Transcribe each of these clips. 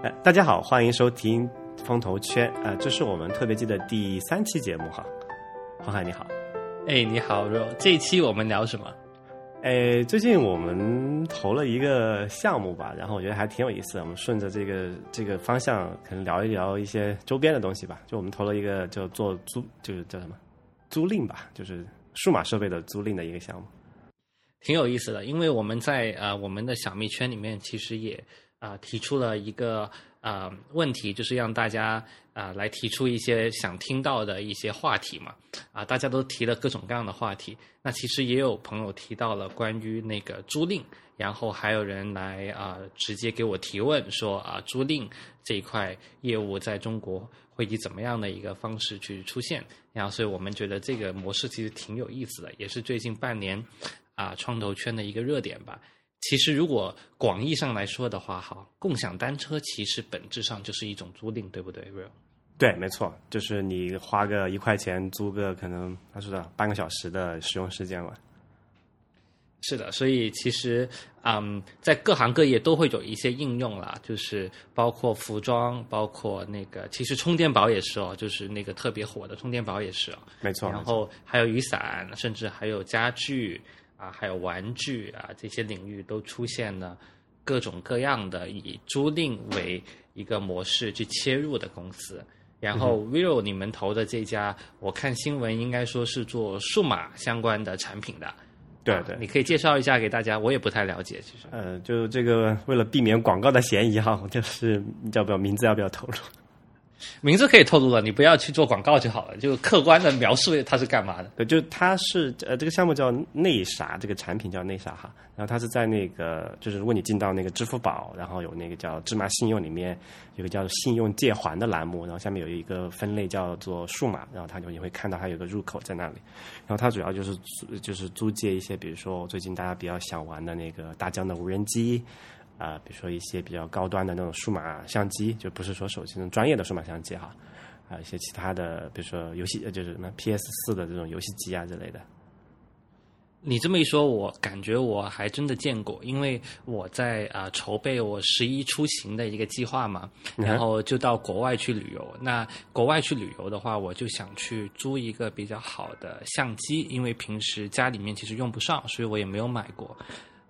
哎，大家好，欢迎收听风投圈。呃，这是我们特别季的第三期节目哈。黄海你好，哎，你好。这一期我们聊什么？哎，最近我们投了一个项目吧，然后我觉得还挺有意思的。我们顺着这个这个方向，可能聊一聊一些周边的东西吧。就我们投了一个叫做租，就是叫什么租赁吧，就是数码设备的租赁的一个项目，挺有意思的。因为我们在呃我们的小蜜圈里面，其实也。啊，提出了一个啊问题，就是让大家啊来提出一些想听到的一些话题嘛。啊，大家都提了各种各样的话题。那其实也有朋友提到了关于那个租赁，然后还有人来啊直接给我提问说啊租赁这一块业务在中国会以怎么样的一个方式去出现？然后，所以我们觉得这个模式其实挺有意思的，也是最近半年啊创投圈的一个热点吧。其实，如果广义上来说的话，哈，共享单车其实本质上就是一种租赁，对不对，Real？对，没错，就是你花个一块钱租个可能他说的半个小时的使用时间吧。是的，所以其实，嗯，在各行各业都会有一些应用啦，就是包括服装，包括那个，其实充电宝也是哦，就是那个特别火的充电宝也是哦，没错。然后还有雨伞，甚至还有家具。啊，还有玩具啊，这些领域都出现了各种各样的以租赁为一个模式去切入的公司。然后，vivo 你们投的这家，我看新闻应该说是做数码相关的产品的。对对，你可以介绍一下给大家，我也不太了解，其实。呃，就这个为了避免广告的嫌疑哈，就是要不要名字要不要透露？名字可以透露了，你不要去做广告就好了，就客观的描述它是干嘛的。对，就它是呃，这个项目叫内啥，这个产品叫内啥哈。然后它是在那个，就是如果你进到那个支付宝，然后有那个叫芝麻信用里面有个叫信用借还的栏目，然后下面有一个分类叫做数码，然后它就你会看到它有个入口在那里。然后它主要就是就是租借一些，比如说最近大家比较想玩的那个大疆的无人机。啊，比如说一些比较高端的那种数码相机，就不是说手机那种专业的数码相机哈，还有一些其他的，比如说游戏，就是什么 PS 四的这种游戏机啊之类的。你这么一说，我感觉我还真的见过，因为我在啊筹备我十一出行的一个计划嘛，然后就到国外去旅游。那国外去旅游的话，我就想去租一个比较好的相机，因为平时家里面其实用不上，所以我也没有买过。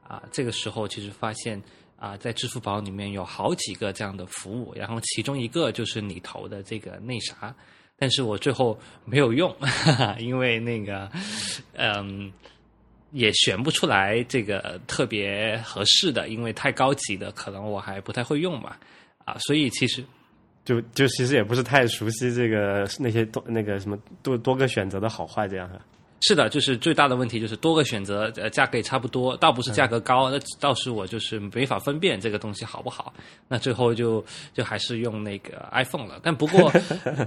啊，这个时候其实发现。啊，在支付宝里面有好几个这样的服务，然后其中一个就是你投的这个那啥，但是我最后没有用，哈 哈因为那个，嗯，也选不出来这个特别合适的，因为太高级的，可能我还不太会用嘛，啊，所以其实就就其实也不是太熟悉这个那些多那个什么多多个选择的好坏这样的。是的，就是最大的问题就是多个选择，呃，价格也差不多，倒不是价格高，那倒是我就是没法分辨这个东西好不好。那最后就就还是用那个 iPhone 了。但不过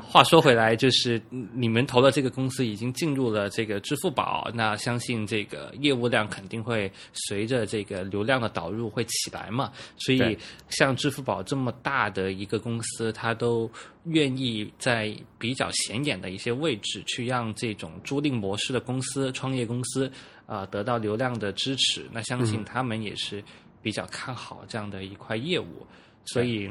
话说回来，就是你们投的这个公司已经进入了这个支付宝，那相信这个业务量肯定会随着这个流量的导入会起来嘛。所以像支付宝这么大的一个公司，它都。愿意在比较显眼的一些位置去让这种租赁模式的公司、创业公司啊得到流量的支持，那相信他们也是比较看好这样的一块业务。所以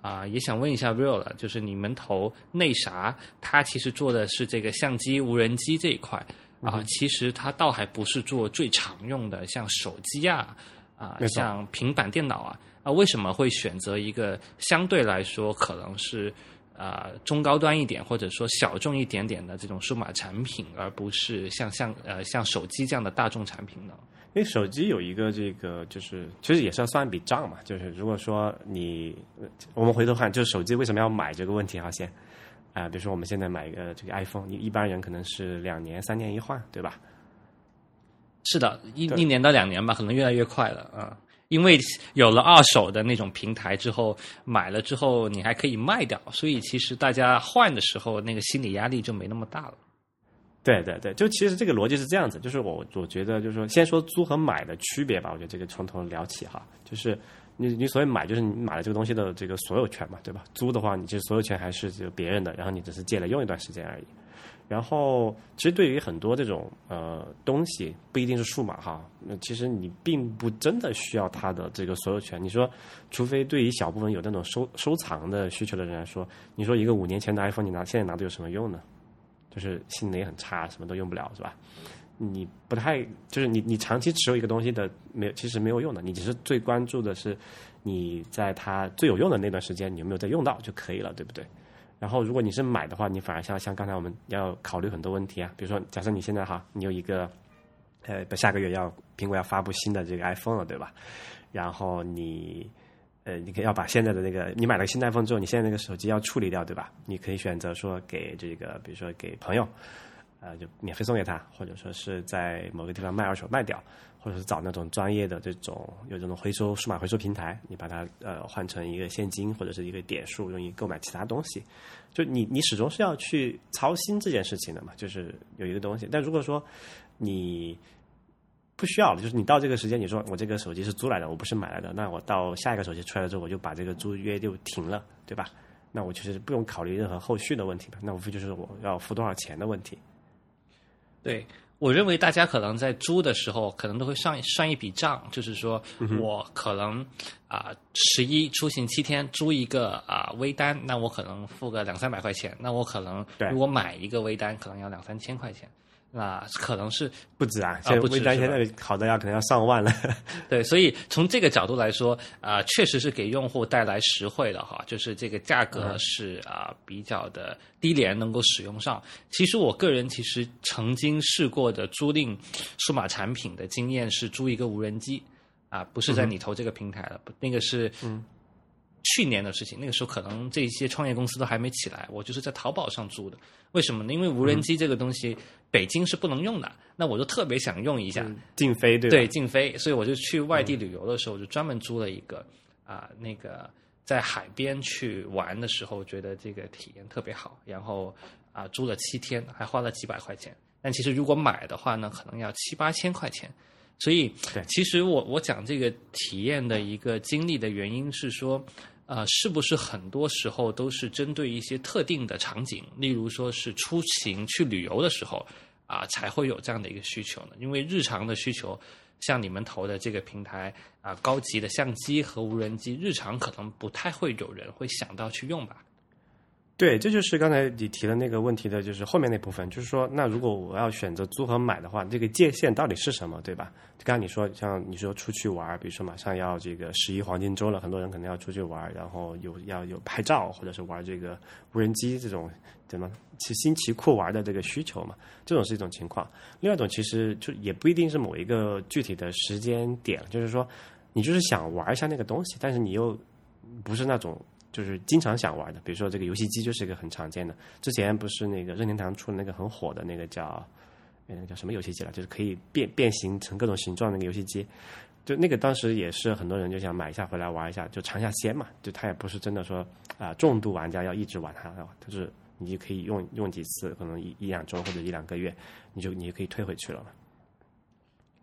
啊，也想问一下 Real 了，就是你们投那啥，它其实做的是这个相机、无人机这一块啊，其实它倒还不是做最常用的，像手机啊啊，像平板电脑啊啊，为什么会选择一个相对来说可能是？啊，中高端一点或者说小众一点点的这种数码产品，而不是像像呃像手机这样的大众产品呢？因为手机有一个这个，就是其实也是要算一笔账嘛。就是如果说你，我们回头看，就是手机为什么要买这个问题哈，先啊，比如说我们现在买一个这个 iPhone，你一般人可能是两年、三年一换，对吧？是的，一一年到两年吧，可能越来越快了啊。因为有了二手的那种平台之后，买了之后你还可以卖掉，所以其实大家换的时候那个心理压力就没那么大了。对对对，就其实这个逻辑是这样子，就是我我觉得就是说，先说租和买的区别吧，我觉得这个从头聊起哈。就是你你所谓买就是你买了这个东西的这个所有权嘛，对吧？租的话，你其实所有权还是就别人的，然后你只是借了用一段时间而已。然后，其实对于很多这种呃东西，不一定是数码哈，那其实你并不真的需要它的这个所有权。你说，除非对于小部分有那种收收藏的需求的人来说，你说一个五年前的 iPhone 你拿现在拿的有什么用呢？就是性能也很差，什么都用不了，是吧？你不太就是你你长期持有一个东西的没有，其实没有用的。你只是最关注的是你在它最有用的那段时间，你有没有在用到就可以了，对不对？然后，如果你是买的话，你反而像像刚才我们要考虑很多问题啊，比如说，假设你现在哈，你有一个，呃，下个月要苹果要发布新的这个 iPhone 了，对吧？然后你，呃，你可以要把现在的那个你买了新 iPhone 之后，你现在那个手机要处理掉，对吧？你可以选择说给这个，比如说给朋友，呃，就免费送给他，或者说是在某个地方卖二手卖掉。或者是找那种专业的这种有这种回收数码回收平台，你把它呃换成一个现金或者是一个点数，用于购买其他东西。就你你始终是要去操心这件事情的嘛，就是有一个东西。但如果说你不需要了，就是你到这个时间，你说我这个手机是租来的，我不是买来的，那我到下一个手机出来了之后，我就把这个租约就停了，对吧？那我其实不用考虑任何后续的问题吧？那无非就是我要付多少钱的问题。对。我认为大家可能在租的时候，可能都会算算一笔账，就是说我可能啊十一出行七天租一个啊微单，那我可能付个两三百块钱，那我可能如果买一个微单，可能要两三千块钱。那可能是不止啊，现在微单现在好的要可能要上万了。对，所以从这个角度来说，啊，确实是给用户带来实惠的哈，就是这个价格是啊比较的低廉，能够使用上。其实我个人其实曾经试过的租赁数码产品的经验是租一个无人机，啊，不是在你投这个平台了，那个是嗯。去年的事情，那个时候可能这些创业公司都还没起来，我就是在淘宝上租的。为什么呢？因为无人机这个东西，北京是不能用的，那我就特别想用一下，禁飞对对禁飞，所以我就去外地旅游的时候，就专门租了一个啊，那个在海边去玩的时候，觉得这个体验特别好，然后啊租了七天，还花了几百块钱。但其实如果买的话呢，可能要七八千块钱。所以，其实我我讲这个体验的一个经历的原因是说。啊，是不是很多时候都是针对一些特定的场景，例如说是出行去旅游的时候啊，才会有这样的一个需求呢？因为日常的需求，像你们投的这个平台啊，高级的相机和无人机，日常可能不太会有人会想到去用吧。对，这就是刚才你提的那个问题的，就是后面那部分，就是说，那如果我要选择租和买的话，这个界限到底是什么，对吧？刚刚你说，像你说出去玩，比如说马上要这个十一黄金周了，很多人可能要出去玩，然后有要有拍照，或者是玩这个无人机这种怎么其新奇酷玩的这个需求嘛，这种是一种情况。另外一种其实就也不一定是某一个具体的时间点，就是说你就是想玩一下那个东西，但是你又不是那种。就是经常想玩的，比如说这个游戏机就是一个很常见的。之前不是那个任天堂出的那个很火的那个叫，那个叫什么游戏机了？就是可以变变形成各种形状那个游戏机。就那个当时也是很多人就想买一下回来玩一下，就尝一下鲜嘛。就它也不是真的说啊重度玩家要一直玩它，就是你就可以用用几次，可能一一两周或者一两个月，你就你就可以退回去了嘛。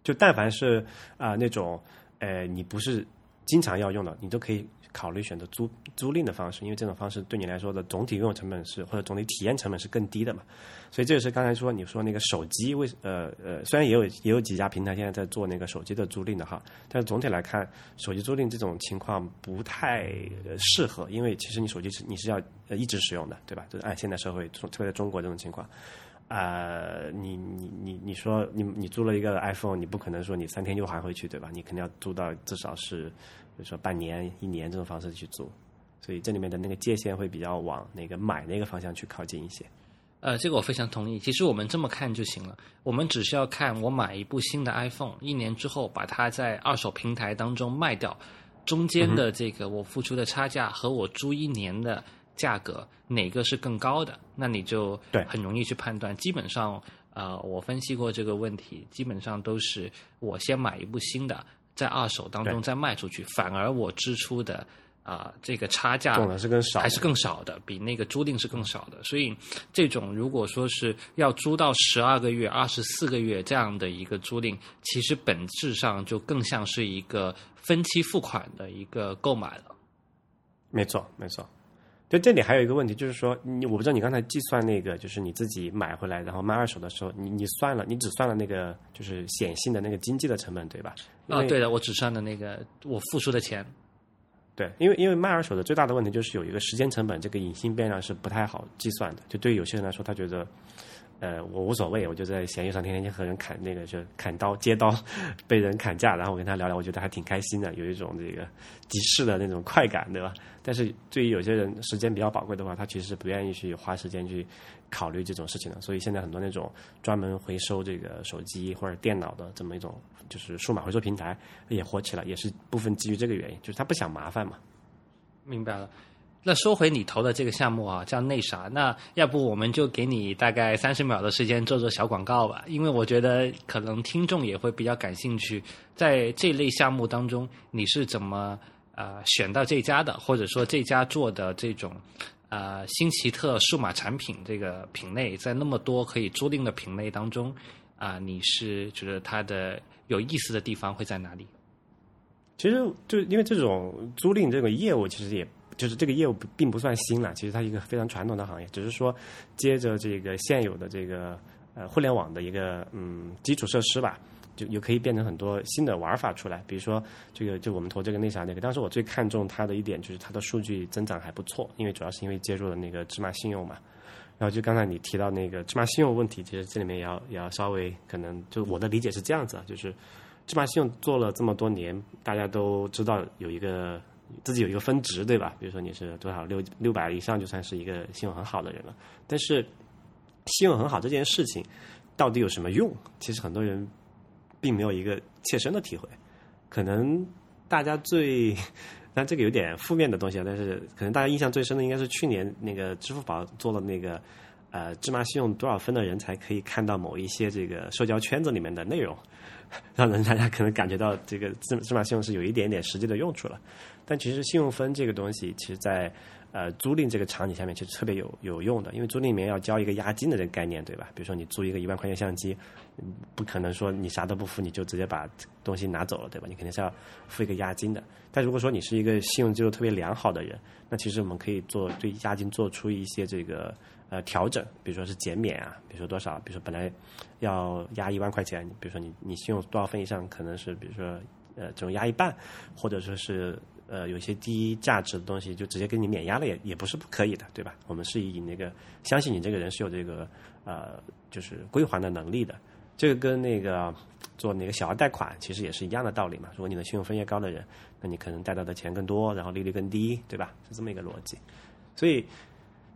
就但凡是啊那种呃你不是经常要用的，你都可以。考虑选择租租赁的方式，因为这种方式对你来说的总体拥有成本是或者总体体验成本是更低的嘛。所以这也是刚才说你说那个手机为呃呃，虽然也有也有几家平台现在在做那个手机的租赁的哈，但是总体来看，手机租赁这种情况不太适合，因为其实你手机是你是要一直使用的，对吧？就是按现代社会，特别在中国这种情况，啊，你你你你说你你租了一个 iPhone，你不可能说你三天就还回去，对吧？你肯定要租到至少是。比如说半年、一年这种方式去租，所以这里面的那个界限会比较往那个买那个方向去靠近一些。呃，这个我非常同意。其实我们这么看就行了，我们只需要看我买一部新的 iPhone，一年之后把它在二手平台当中卖掉，中间的这个我付出的差价和我租一年的价格哪个是更高的，那你就对很容易去判断。基本上，呃，我分析过这个问题，基本上都是我先买一部新的。在二手当中再卖出去，反而我支出的啊、这个差价是更少还是更少的，比那个租赁是更少的。所以这种如果说是要租到十二个月、二十四个月这样的一个租赁，其实本质上就更像是一个分期付款的一个购买了。没错，没错。就这里还有一个问题，就是说，你我不知道你刚才计算那个，就是你自己买回来然后卖二手的时候，你你算了，你只算了那个就是显性的那个经济的成本，对吧？啊，对的，我只算的那个我付出的钱。对，因为因为卖二手的最大的问题就是有一个时间成本，这个隐性变量是不太好计算的。就对于有些人来说，他觉得，呃，我无所谓，我就在闲鱼上天天就和人砍那个就砍刀 接刀，被人砍价，然后我跟他聊聊，我觉得还挺开心的，有一种这个集市的那种快感，对吧？但是对于有些人时间比较宝贵的话，他其实是不愿意去花时间去考虑这种事情的。所以现在很多那种专门回收这个手机或者电脑的这么一种就是数码回收平台也火起来，也是部分基于这个原因，就是他不想麻烦嘛。明白了。那说回你投的这个项目啊，叫内啥。那要不我们就给你大概三十秒的时间做做小广告吧，因为我觉得可能听众也会比较感兴趣，在这类项目当中，你是怎么呃选到这家的，或者说这家做的这种呃新奇特数码产品这个品类，在那么多可以租赁的品类当中啊、你是觉得它的有意思的地方会在哪里？其实就因为这种租赁这个业务，其实也就是这个业务并不算新了，其实它一个非常传统的行业，只是说接着这个现有的这个呃互联网的一个嗯基础设施吧，就又可以变成很多新的玩法出来。比如说这个就我们投这个那啥那个，当时我最看重它的一点就是它的数据增长还不错，因为主要是因为接入了那个芝麻信用嘛。然后就刚才你提到那个芝麻信用问题，其实这里面也要也要稍微可能就我的理解是这样子啊，就是芝麻信用做了这么多年，大家都知道有一个自己有一个分值，对吧？比如说你是多少六六百以上就算是一个信用很好的人了。但是信用很好这件事情到底有什么用？其实很多人并没有一个切身的体会。可能大家最，但这个有点负面的东西啊，但是可能大家印象最深的应该是去年那个支付宝做了那个呃芝麻信用多少分的人才可以看到某一些这个社交圈子里面的内容，让人大家可能感觉到这个芝芝麻信用是有一点点实际的用处了。但其实信用分这个东西，其实在呃租赁这个场景下面，其实特别有有用的，因为租赁里面要交一个押金的这个概念，对吧？比如说你租一个一万块钱相机，嗯不可能说你啥都不付你就直接把东西拿走了，对吧？你肯定是要付一个押金的。但如果说你是一个信用记录特别良好的人，那其实我们可以做对押金做出一些这个呃调整，比如说是减免啊，比如说多少，比如说本来要押一万块钱，比如说你你信用多少分以上，可能是比如说呃这种押一半，或者说是呃有一些低价值的东西就直接给你免押了也也不是不可以的，对吧？我们是以那个相信你这个人是有这个呃就是归还的能力的。这个跟那个做那个小额贷款其实也是一样的道理嘛。如果你的信用分越高的人，那你可能贷到的钱更多，然后利率更低，对吧？是这么一个逻辑。所以，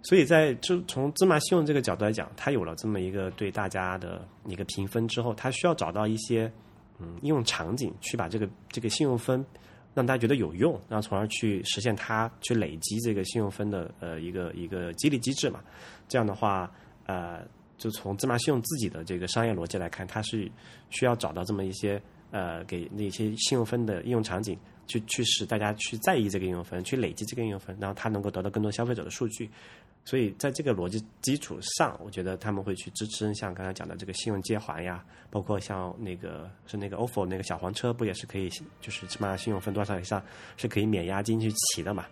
所以在就从芝麻信用这个角度来讲，它有了这么一个对大家的一个评分之后，它需要找到一些嗯应用场景，去把这个这个信用分让大家觉得有用，然后从而去实现它去累积这个信用分的呃一个一个激励机制嘛。这样的话，呃。就从芝麻信用自己的这个商业逻辑来看，它是需要找到这么一些呃，给那些信用分的应用场景，去去使大家去在意这个应用分，去累积这个应用分，然后它能够得到更多消费者的数据。所以在这个逻辑基础上，我觉得他们会去支持像刚才讲的这个信用借还呀，包括像那个是那个 ofo 那个小黄车，不也是可以就是芝麻信用分多少以上是可以免押金去骑的嘛？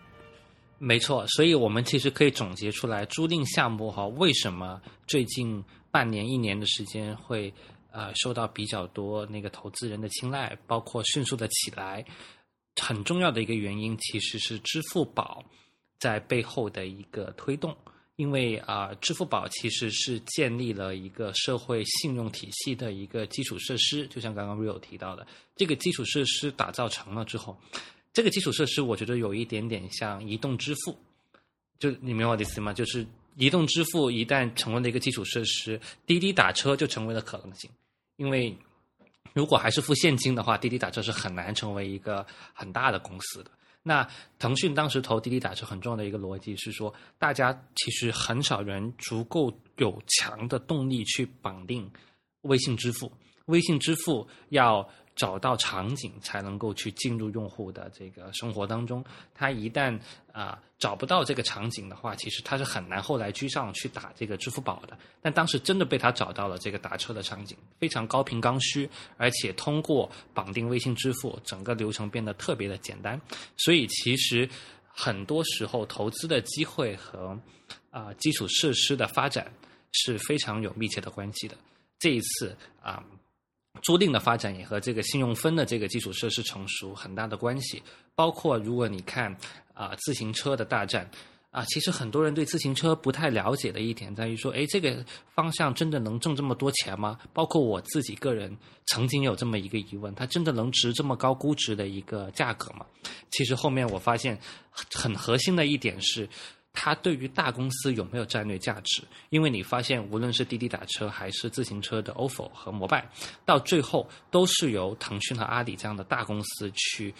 没错，所以我们其实可以总结出来，租赁项目哈，为什么最近半年、一年的时间会呃受到比较多那个投资人的青睐，包括迅速的起来，很重要的一个原因其实是支付宝在背后的一个推动。因为啊、支付宝其实是建立了一个社会信用体系的一个基础设施，就像刚刚 Rio 提到的，这个基础设施打造成了之后，这个基础设施我觉得有一点点像移动支付，就你明白我的意思吗？就是移动支付一旦成为了一个基础设施，滴滴打车就成为了可能性，因为如果还是付现金的话，滴滴打车是很难成为一个很大的公司的。那腾讯当时投滴滴打车很重要的一个逻辑是说，大家其实很少人足够有强的动力去绑定微信支付。微信支付要找到场景才能够去进入用户的这个生活当中。他一旦啊找不到这个场景的话，其实他是很难后来居上去打这个支付宝的。但当时真的被他找到了这个打车的场景，非常高频刚需，而且通过绑定微信支付，整个流程变得特别的简单。所以其实很多时候投资的机会和啊基础设施的发展是非常有密切的关系的。这一次啊。租赁的发展也和这个信用分的这个基础设施成熟很大的关系，包括如果你看啊自行车的大战啊，其实很多人对自行车不太了解的一点在于说，哎，这个方向真的能挣这么多钱吗？包括我自己个人曾经有这么一个疑问，它真的能值这么高估值的一个价格吗？其实后面我发现很核心的一点是。它对于大公司有没有战略价值？因为你发现，无论是滴滴打车还是自行车的 ofo 和摩拜，到最后都是由腾讯和阿里这样的大公司去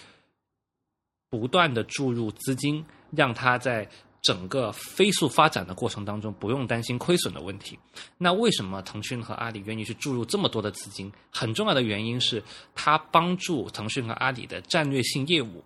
不断的注入资金，让它在整个飞速发展的过程当中不用担心亏损的问题。那为什么腾讯和阿里愿意去注入这么多的资金？很重要的原因是，它帮助腾讯和阿里的战略性业务。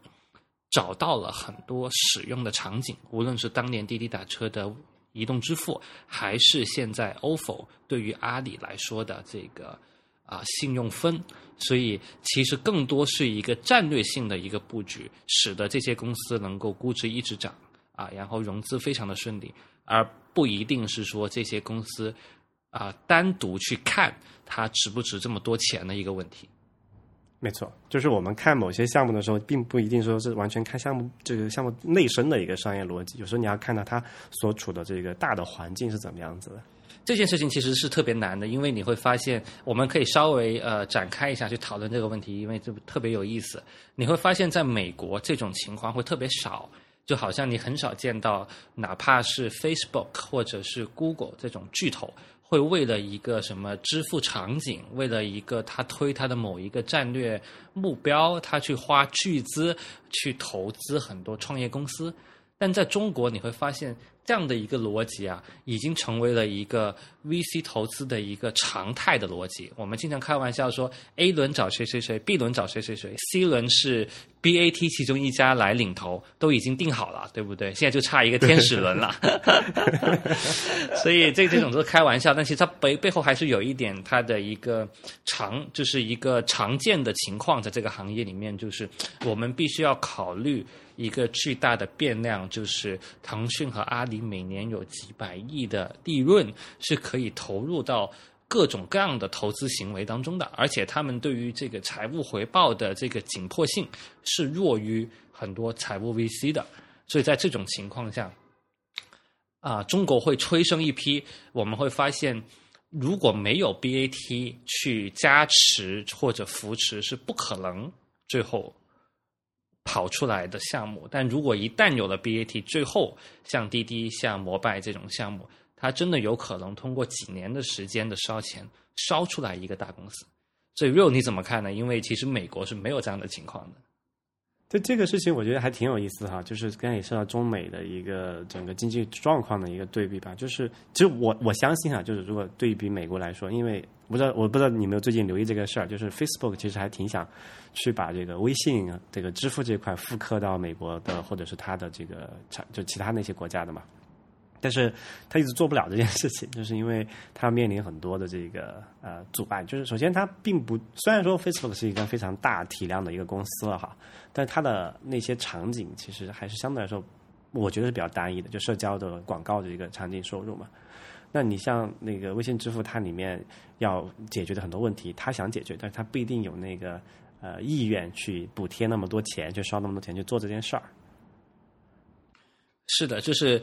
找到了很多使用的场景，无论是当年滴滴打车的移动支付，还是现在 ofo 对于阿里来说的这个啊信用分，所以其实更多是一个战略性的一个布局，使得这些公司能够估值一直涨啊，然后融资非常的顺利，而不一定是说这些公司啊单独去看它值不值这么多钱的一个问题。没错，就是我们看某些项目的时候，并不一定说是完全看项目这个项目内生的一个商业逻辑，有时候你要看到它所处的这个大的环境是怎么样子的。这件事情其实是特别难的，因为你会发现，我们可以稍微呃展开一下去讨论这个问题，因为这特别有意思。你会发现在美国这种情况会特别少，就好像你很少见到，哪怕是 Facebook 或者是 Google 这种巨头。会为了一个什么支付场景，为了一个他推他的某一个战略目标，他去花巨资去投资很多创业公司，但在中国你会发现。这样的一个逻辑啊，已经成为了一个 VC 投资的一个常态的逻辑。我们经常开玩笑说，A 轮找谁谁谁，B 轮找谁谁谁，C 轮是 BAT 其中一家来领投，都已经定好了，对不对？现在就差一个天使轮了。所以这这种都是开玩笑，但其实它背背后还是有一点它的一个常，就是一个常见的情况，在这个行业里面，就是我们必须要考虑。一个巨大的变量就是腾讯和阿里每年有几百亿的利润是可以投入到各种各样的投资行为当中的，而且他们对于这个财务回报的这个紧迫性是弱于很多财务 VC 的，所以在这种情况下，啊，中国会催生一批，我们会发现如果没有 BAT 去加持或者扶持，是不可能最后。跑出来的项目，但如果一旦有了 BAT，最后像滴滴、像摩拜这种项目，它真的有可能通过几年的时间的烧钱，烧出来一个大公司。所以 Real 你怎么看呢？因为其实美国是没有这样的情况的。这这个事情，我觉得还挺有意思哈。就是刚才也说到中美的一个整个经济状况的一个对比吧。就是其实我我相信啊，就是如果对比美国来说，因为不知道我不知道你有没有最近留意这个事儿，就是 Facebook 其实还挺想去把这个微信这个支付这块复刻到美国的或者是它的这个产就其他那些国家的嘛。但是他一直做不了这件事情，就是因为他面临很多的这个呃阻碍。就是首先，他并不虽然说 Facebook 是一个非常大体量的一个公司了哈，但它的那些场景其实还是相对来说，我觉得是比较单一的，就社交的广告的一个场景收入嘛。那你像那个微信支付，它里面要解决的很多问题，他想解决，但是他不一定有那个呃意愿去补贴那么多钱，去烧那么多钱去做这件事儿。是的，就是。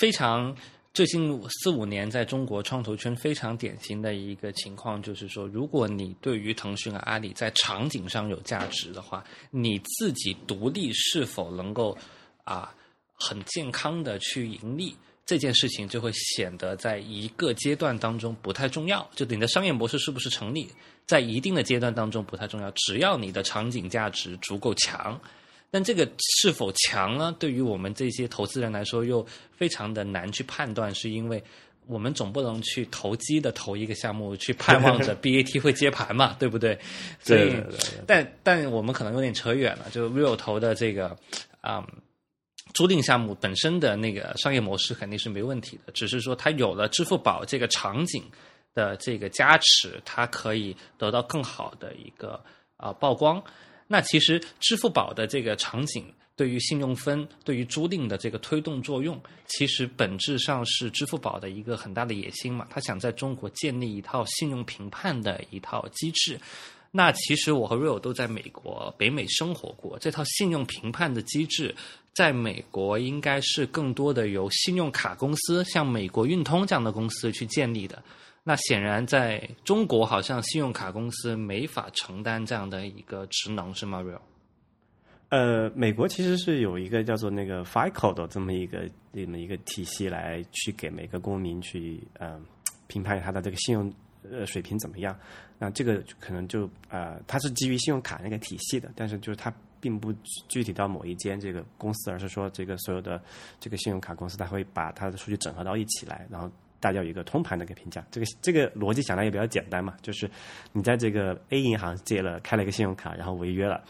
非常最近四五年在中国创投圈非常典型的一个情况，就是说，如果你对于腾讯和阿里在场景上有价值的话，你自己独立是否能够啊很健康的去盈利，这件事情就会显得在一个阶段当中不太重要。就你的商业模式是不是成立，在一定的阶段当中不太重要，只要你的场景价值足够强。但这个是否强呢？对于我们这些投资人来说，又非常的难去判断，是因为我们总不能去投机的投一个项目，去 盼望着 BAT 会接盘嘛，对不对？所以，但但我们可能有点扯远了。就 Real 投的这个，嗯，租赁项目本身的那个商业模式肯定是没问题的，只是说它有了支付宝这个场景的这个加持，它可以得到更好的一个啊曝光。那其实支付宝的这个场景。对于信用分，对于租赁的这个推动作用，其实本质上是支付宝的一个很大的野心嘛。他想在中国建立一套信用评判的一套机制。那其实我和 Real 都在美国、北美生活过，这套信用评判的机制，在美国应该是更多的由信用卡公司，像美国运通这样的公司去建立的。那显然在中国，好像信用卡公司没法承担这样的一个职能，是吗，Real？呃，美国其实是有一个叫做那个 FICO 的这么一个这么一个体系来去给每个公民去呃评判他的这个信用呃水平怎么样。那这个可能就呃它是基于信用卡那个体系的，但是就是它并不具体到某一间这个公司，而是说这个所有的这个信用卡公司，它会把它的数据整合到一起来，然后大家有一个通盘的一个评价。这个这个逻辑想来也比较简单嘛，就是你在这个 A 银行借了开了一个信用卡，然后违约了。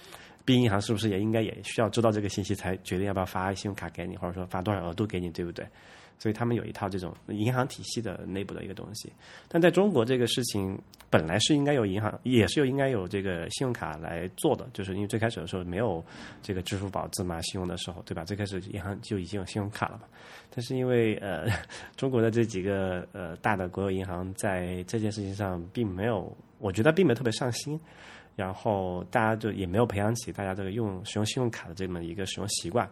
B 银行是不是也应该也需要知道这个信息，才决定要不要发信用卡给你，或者说发多少额度给你，对不对？所以他们有一套这种银行体系的内部的一个东西。但在中国，这个事情本来是应该有银行，也是有应该有这个信用卡来做的，就是因为最开始的时候没有这个支付宝芝麻信用的时候，对吧？最开始银行就已经有信用卡了嘛。但是因为呃，中国的这几个呃大的国有银行在这件事情上并没有，我觉得并没有特别上心。然后大家就也没有培养起大家这个用使用信用卡的这么一个使用习惯，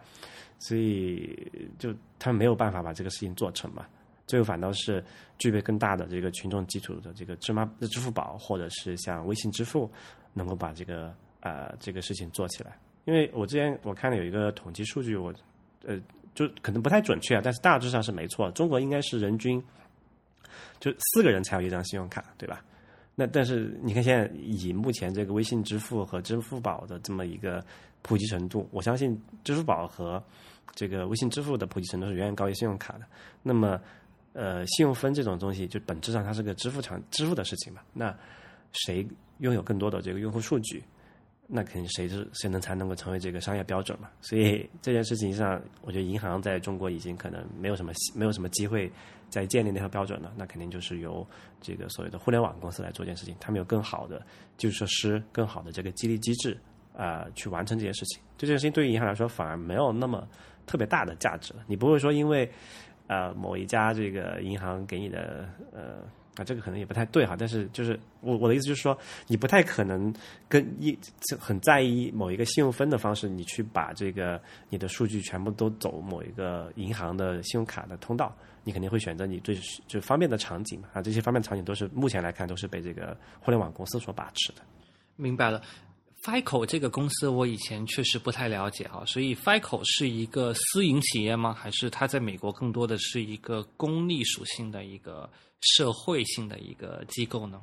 所以就他没有办法把这个事情做成嘛。最后反倒是具备更大的这个群众基础的这个芝麻支付宝或者是像微信支付，能够把这个呃这个事情做起来。因为我之前我看了有一个统计数据，我呃就可能不太准确啊，但是大致上是没错。中国应该是人均就四个人才有一张信用卡，对吧？那但是你看，现在以目前这个微信支付和支付宝的这么一个普及程度，我相信支付宝和这个微信支付的普及程度是远远高于信用卡的。那么，呃，信用分这种东西，就本质上它是个支付场支付的事情嘛。那谁拥有更多的这个用户数据，那肯定谁是谁能才能够成为这个商业标准嘛。所以这件事情上，我觉得银行在中国已经可能没有什么没有什么机会。再建立那套标准了，那肯定就是由这个所谓的互联网公司来做这件事情。他们有更好的基础设施、更好的这个激励机制啊，去完成这件事情。这件事情对于银行来说反而没有那么特别大的价值了。你不会说因为呃某一家这个银行给你的呃啊这个可能也不太对哈，但是就是我我的意思就是说，你不太可能跟一很在意某一个信用分的方式，你去把这个你的数据全部都走某一个银行的信用卡的通道。你肯定会选择你最就方便的场景啊，这些方便场景都是目前来看都是被这个互联网公司所把持的。明白了，FICO 这个公司我以前确实不太了解啊，所以 FICO 是一个私营企业吗？还是它在美国更多的是一个公立属性的一个社会性的一个机构呢？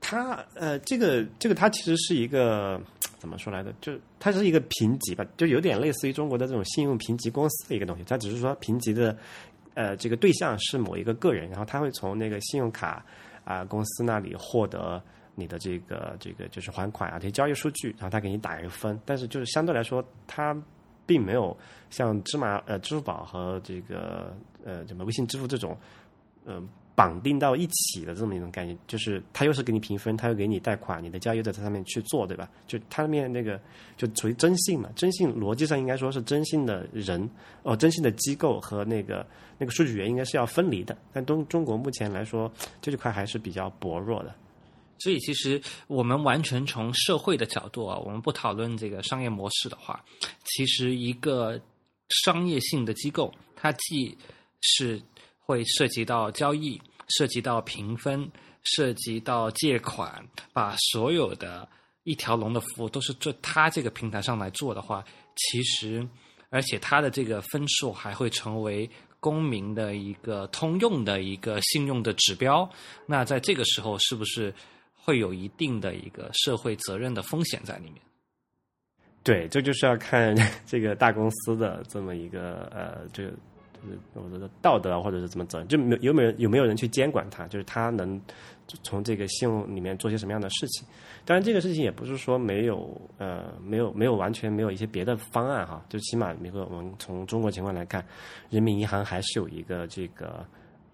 它呃，这个这个它其实是一个怎么说来的？就它是一个评级吧，就有点类似于中国的这种信用评级公司的一个东西。它只是说评级的。呃，这个对象是某一个个人，然后他会从那个信用卡啊公司那里获得你的这个这个就是还款啊这些交易数据，然后他给你打一个分。但是就是相对来说，它并没有像芝麻呃支付宝和这个呃什么微信支付这种嗯。绑定到一起的这么一种概念，就是他又是给你评分，他又给你贷款，你的交易在这上面去做，对吧？就他面那个就属于征信嘛，征信逻辑上应该说是征信的人哦，征信的机构和那个那个数据源应该是要分离的。但中中国目前来说，这一块还是比较薄弱的。所以其实我们完全从社会的角度啊，我们不讨论这个商业模式的话，其实一个商业性的机构，它既是会涉及到交易，涉及到评分，涉及到借款，把所有的一条龙的服务都是做它这个平台上来做的话，其实，而且它的这个分数还会成为公民的一个通用的一个信用的指标。那在这个时候，是不是会有一定的一个社会责任的风险在里面？对，这就是要看 这个大公司的这么一个呃，这个。我觉得道德或者是怎么责任，就没有没有有没有人去监管它，就是它能从这个信用里面做些什么样的事情。当然，这个事情也不是说没有呃没有没有完全没有一些别的方案哈，就起码你说我们从中国情况来看，人民银行还是有一个这个。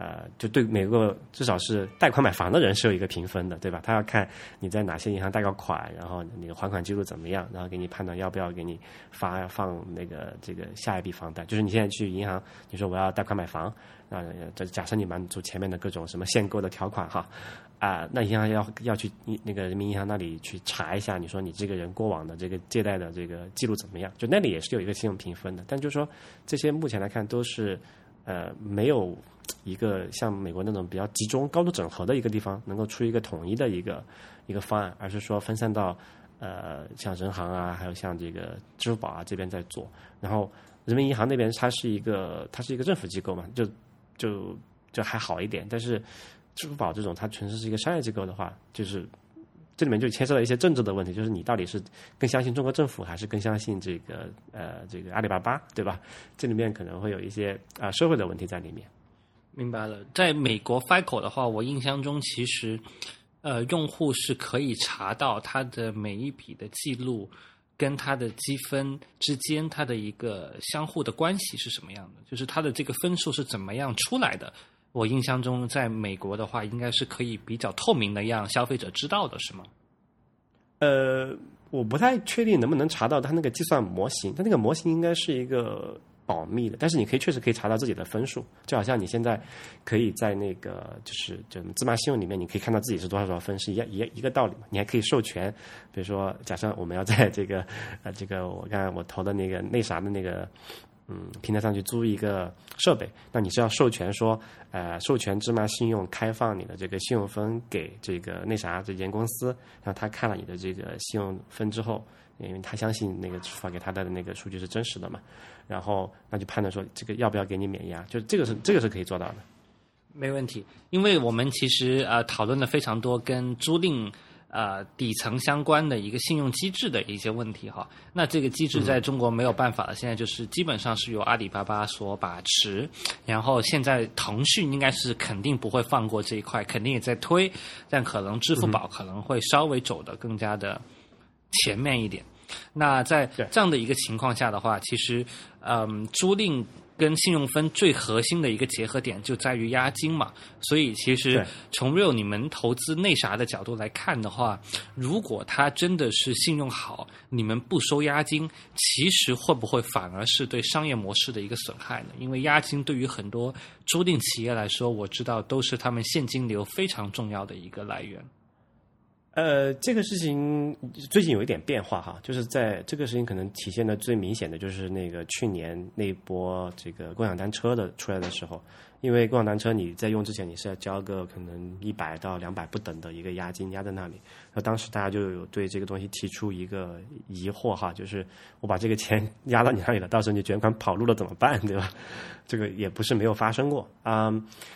呃，就对每个至少是贷款买房的人是有一个评分的，对吧？他要看你在哪些银行贷过款，然后你的还款记录怎么样，然后给你判断要不要给你发放那个这个下一笔房贷。就是你现在去银行，你说我要贷款买房，啊，这假设你满足前面的各种什么限购的条款哈，啊，那银行要要去那个人民银行那里去查一下，你说你这个人过往的这个借贷的这个记录怎么样？就那里也是有一个信用评分的，但就是说这些目前来看都是呃没有。一个像美国那种比较集中、高度整合的一个地方，能够出一个统一的一个一个方案，而是说分散到呃像人行啊，还有像这个支付宝啊这边在做。然后人民银行那边它是一个它是一个政府机构嘛，就就就还好一点。但是支付宝这种它纯粹是一个商业机构的话，就是这里面就牵涉到一些政治的问题，就是你到底是更相信中国政府，还是更相信这个呃这个阿里巴巴，对吧？这里面可能会有一些啊社会的问题在里面。明白了，在美国 FICO 的话，我印象中其实，呃，用户是可以查到他的每一笔的记录跟他的积分之间，它的一个相互的关系是什么样的，就是他的这个分数是怎么样出来的。我印象中，在美国的话，应该是可以比较透明的让消费者知道的，是吗？呃，我不太确定能不能查到他那个计算模型，他那个模型应该是一个。保密的，但是你可以确实可以查到自己的分数，就好像你现在可以在那个就是就芝麻信用里面，你可以看到自己是多少多少分，是一样一一个道理嘛。你还可以授权，比如说假设我们要在这个呃这个我看我投的那个那啥的那个嗯平台上去租一个设备，那你是要授权说呃授权芝麻信用开放你的这个信用分给这个那啥这间公司，然后他看了你的这个信用分之后。因为他相信那个支付宝给他的那个数据是真实的嘛，然后那就判断说这个要不要给你免押，就这个是这个是可以做到的，没问题。因为我们其实呃讨论了非常多跟租赁呃底层相关的一个信用机制的一些问题哈。那这个机制在中国没有办法了，现在就是基本上是由阿里巴巴所把持，然后现在腾讯应该是肯定不会放过这一块，肯定也在推，但可能支付宝可能会稍微走的更加的前面一点。那在这样的一个情况下的话，其实，嗯，租赁跟信用分最核心的一个结合点就在于押金嘛。所以，其实从 real 你们投资那啥的角度来看的话，如果他真的是信用好，你们不收押金，其实会不会反而是对商业模式的一个损害呢？因为押金对于很多租赁企业来说，我知道都是他们现金流非常重要的一个来源。呃，这个事情最近有一点变化哈，就是在这个事情可能体现的最明显的就是那个去年那波这个共享单车的出来的时候。因为共享单车你在用之前你是要交个可能一百到两百不等的一个押金押在那里，那当时大家就有对这个东西提出一个疑惑哈，就是我把这个钱押到你那里了，到时候你卷款跑路了怎么办，对吧？这个也不是没有发生过啊，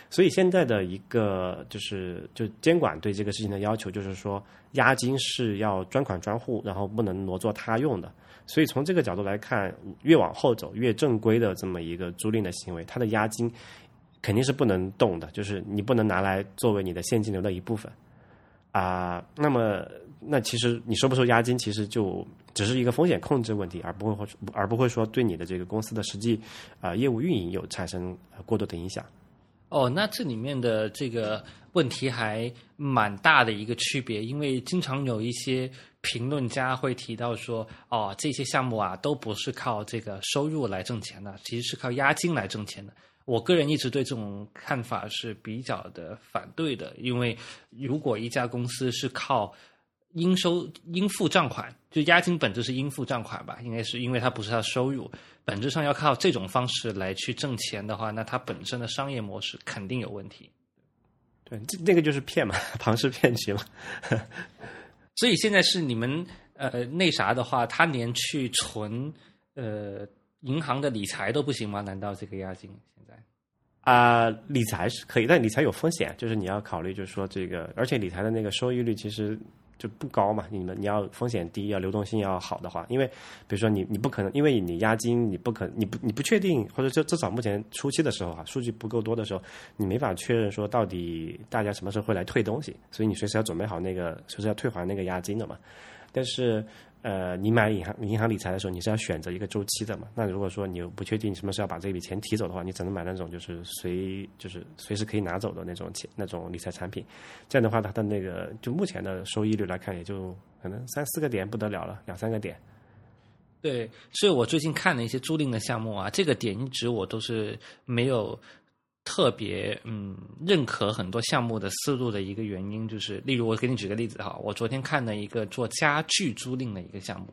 所以现在的一个就是就监管对这个事情的要求就是说押金是要专款专户，然后不能挪作他用的。所以从这个角度来看，越往后走越正规的这么一个租赁的行为，它的押金。肯定是不能动的，就是你不能拿来作为你的现金流的一部分啊。那么，那其实你收不收押金，其实就只是一个风险控制问题，而不会而不会说对你的这个公司的实际啊业务运营有产生过多的影响。哦，那这里面的这个问题还蛮大的一个区别，因为经常有一些评论家会提到说，哦，这些项目啊都不是靠这个收入来挣钱的，其实是靠押金来挣钱的。我个人一直对这种看法是比较的反对的，因为如果一家公司是靠应收应付账款，就押金本质是应付账款吧，应该是因为它不是它的收入，本质上要靠这种方式来去挣钱的话，那它本身的商业模式肯定有问题。对，这那个就是骗嘛，庞氏骗局嘛。所以现在是你们呃那啥的话，他连去存呃银行的理财都不行吗？难道这个押金？啊，理财是可以，但理财有风险，就是你要考虑，就是说这个，而且理财的那个收益率其实就不高嘛。你们你要风险低，要流动性要好的话，因为比如说你你不可能，因为你押金你不可你不你不确定，或者就至少目前初期的时候啊，数据不够多的时候，你没法确认说到底大家什么时候会来退东西，所以你随时要准备好那个随时要退还那个押金的嘛。但是呃，你买银行银行理财的时候，你是要选择一个周期的嘛？那如果说你又不确定什么时候要把这笔钱提走的话，你只能买那种就是随就是随时可以拿走的那种钱那种理财产品。这样的话，它的那个就目前的收益率来看，也就可能三四个点不得了了，两三个点。对，所以我最近看了一些租赁的项目啊，这个点一直我都是没有特别嗯认可很多项目的思路的一个原因，就是例如我给你举个例子哈，我昨天看了一个做家具租赁的一个项目，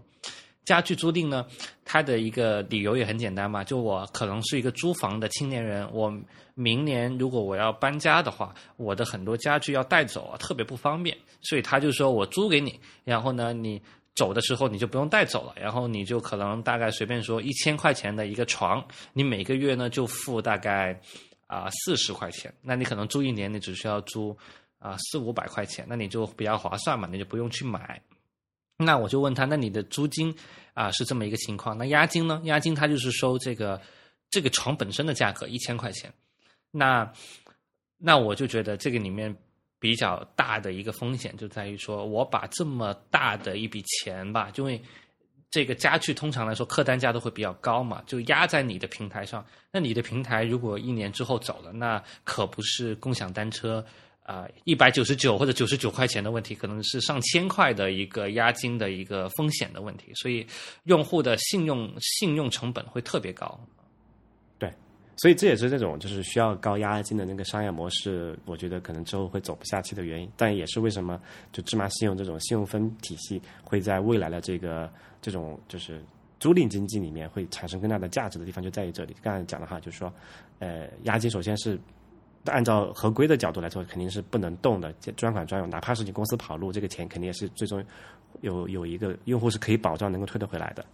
家具租赁呢，它的一个理由也很简单嘛，就我可能是一个租房的青年人，我明年如果我要搬家的话，我的很多家具要带走啊，特别不方便，所以他就说我租给你，然后呢你。走的时候你就不用带走了，然后你就可能大概随便说一千块钱的一个床，你每个月呢就付大概啊四十块钱，那你可能租一年你只需要租啊四五百块钱，那你就比较划算嘛，你就不用去买。那我就问他，那你的租金啊是这么一个情况，那押金呢？押金他就是收这个这个床本身的价格一千块钱，那那我就觉得这个里面。比较大的一个风险就在于说，我把这么大的一笔钱吧，因为这个家具通常来说客单价都会比较高嘛，就压在你的平台上。那你的平台如果一年之后走了，那可不是共享单车啊一百九十九或者九十九块钱的问题，可能是上千块的一个押金的一个风险的问题。所以用户的信用信用成本会特别高。对所以这也是这种就是需要高押金的那个商业模式，我觉得可能之后会走不下去的原因。但也是为什么就芝麻信用这种信用分体系会在未来的这个这种就是租赁经济里面会产生更大的价值的地方就在于这里。刚才讲的哈，就是说，呃，押金首先是按照合规的角度来说，肯定是不能动的，专款专用，哪怕是你公司跑路，这个钱肯定也是最终有有一个用户是可以保障能够退得回来的。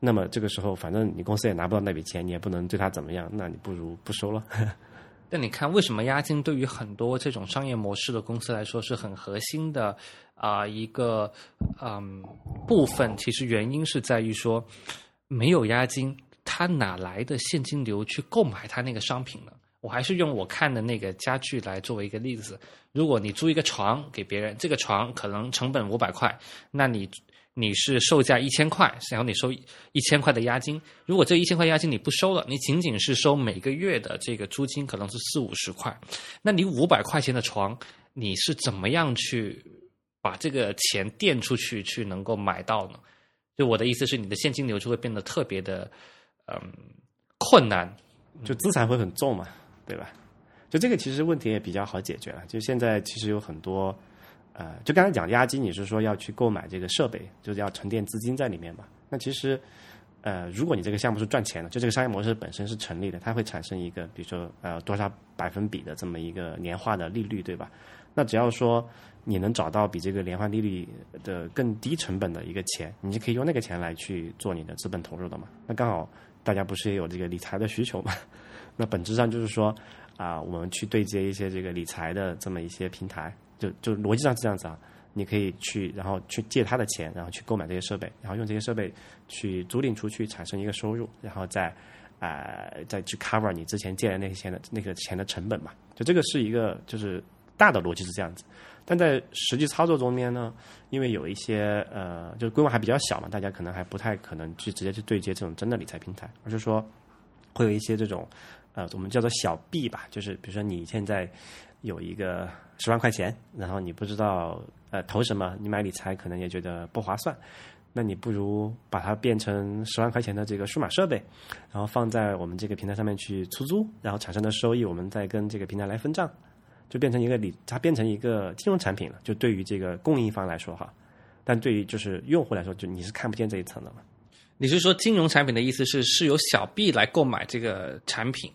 那么这个时候，反正你公司也拿不到那笔钱，你也不能对他怎么样，那你不如不收了。但你看，为什么押金对于很多这种商业模式的公司来说是很核心的啊一个嗯部分？其实原因是在于说，没有押金，他哪来的现金流去购买他那个商品呢？我还是用我看的那个家具来作为一个例子。如果你租一个床给别人，这个床可能成本五百块，那你。你是售价一千块，然后你收一千块的押金。如果这一千块押金你不收了，你仅仅是收每个月的这个租金，可能是四五十块。那你五百块钱的床，你是怎么样去把这个钱垫出去，去能够买到呢？就我的意思是，你的现金流就会变得特别的嗯困难，就资产会很重嘛，对吧？就这个其实问题也比较好解决了。就现在其实有很多。呃，就刚才讲押金，你是说要去购买这个设备，就是要沉淀资金在里面嘛？那其实，呃，如果你这个项目是赚钱的，就这个商业模式本身是成立的，它会产生一个，比如说呃多少百分比的这么一个年化的利率，对吧？那只要说你能找到比这个年化利率的更低成本的一个钱，你就可以用那个钱来去做你的资本投入的嘛？那刚好大家不是也有这个理财的需求嘛？那本质上就是说啊，我们去对接一些这个理财的这么一些平台。就就逻辑上是这样子啊，你可以去，然后去借他的钱，然后去购买这些设备，然后用这些设备去租赁出去，产生一个收入，然后再呃再去 cover 你之前借的那些钱的那个钱的成本嘛。就这个是一个就是大的逻辑是这样子，但在实际操作中间呢，因为有一些呃就是规模还比较小嘛，大家可能还不太可能去直接去对接这种真的理财平台，而是说会有一些这种呃我们叫做小币吧，就是比如说你现在。有一个十万块钱，然后你不知道呃投什么，你买理财可能也觉得不划算，那你不如把它变成十万块钱的这个数码设备，然后放在我们这个平台上面去出租，然后产生的收益我们再跟这个平台来分账，就变成一个理，它变成一个金融产品了。就对于这个供应方来说哈，但对于就是用户来说，就你是看不见这一层的嘛。你是说金融产品的意思是是由小币来购买这个产品？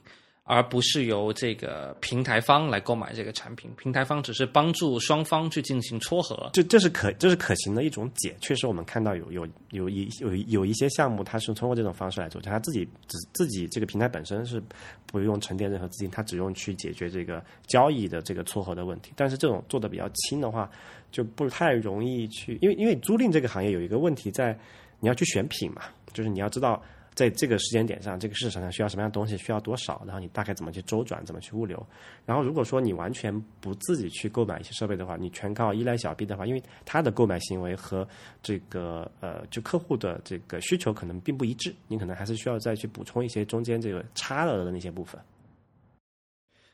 而不是由这个平台方来购买这个产品。平台方只是帮助双方去进行撮合。这这是可这是可行的一种解。确实，我们看到有有有一有有一些项目，它是通过这种方式来做，就它自己只自己这个平台本身是不用沉淀任何资金，它只用去解决这个交易的这个撮合的问题。但是这种做的比较轻的话，就不太容易去，因为因为租赁这个行业有一个问题在，你要去选品嘛，就是你要知道。在这个时间点上，这个市场上需要什么样的东西，需要多少，然后你大概怎么去周转，怎么去物流。然后如果说你完全不自己去购买一些设备的话，你全靠依赖小 B 的话，因为他的购买行为和这个呃就客户的这个需求可能并不一致，你可能还是需要再去补充一些中间这个差了的那些部分。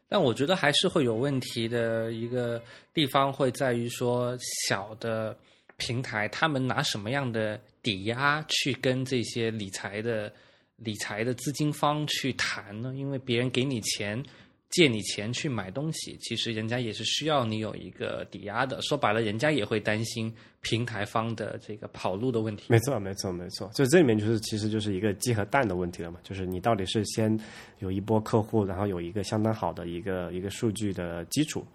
但我觉得还是会有问题的一个地方会在于说小的。平台他们拿什么样的抵押去跟这些理财的理财的资金方去谈呢？因为别人给你钱，借你钱去买东西，其实人家也是需要你有一个抵押的。说白了，人家也会担心平台方的这个跑路的问题。没错，没错，没错。就这里面就是其实就是一个鸡和蛋的问题了嘛。就是你到底是先有一波客户，然后有一个相当好的一个一个数据的基础，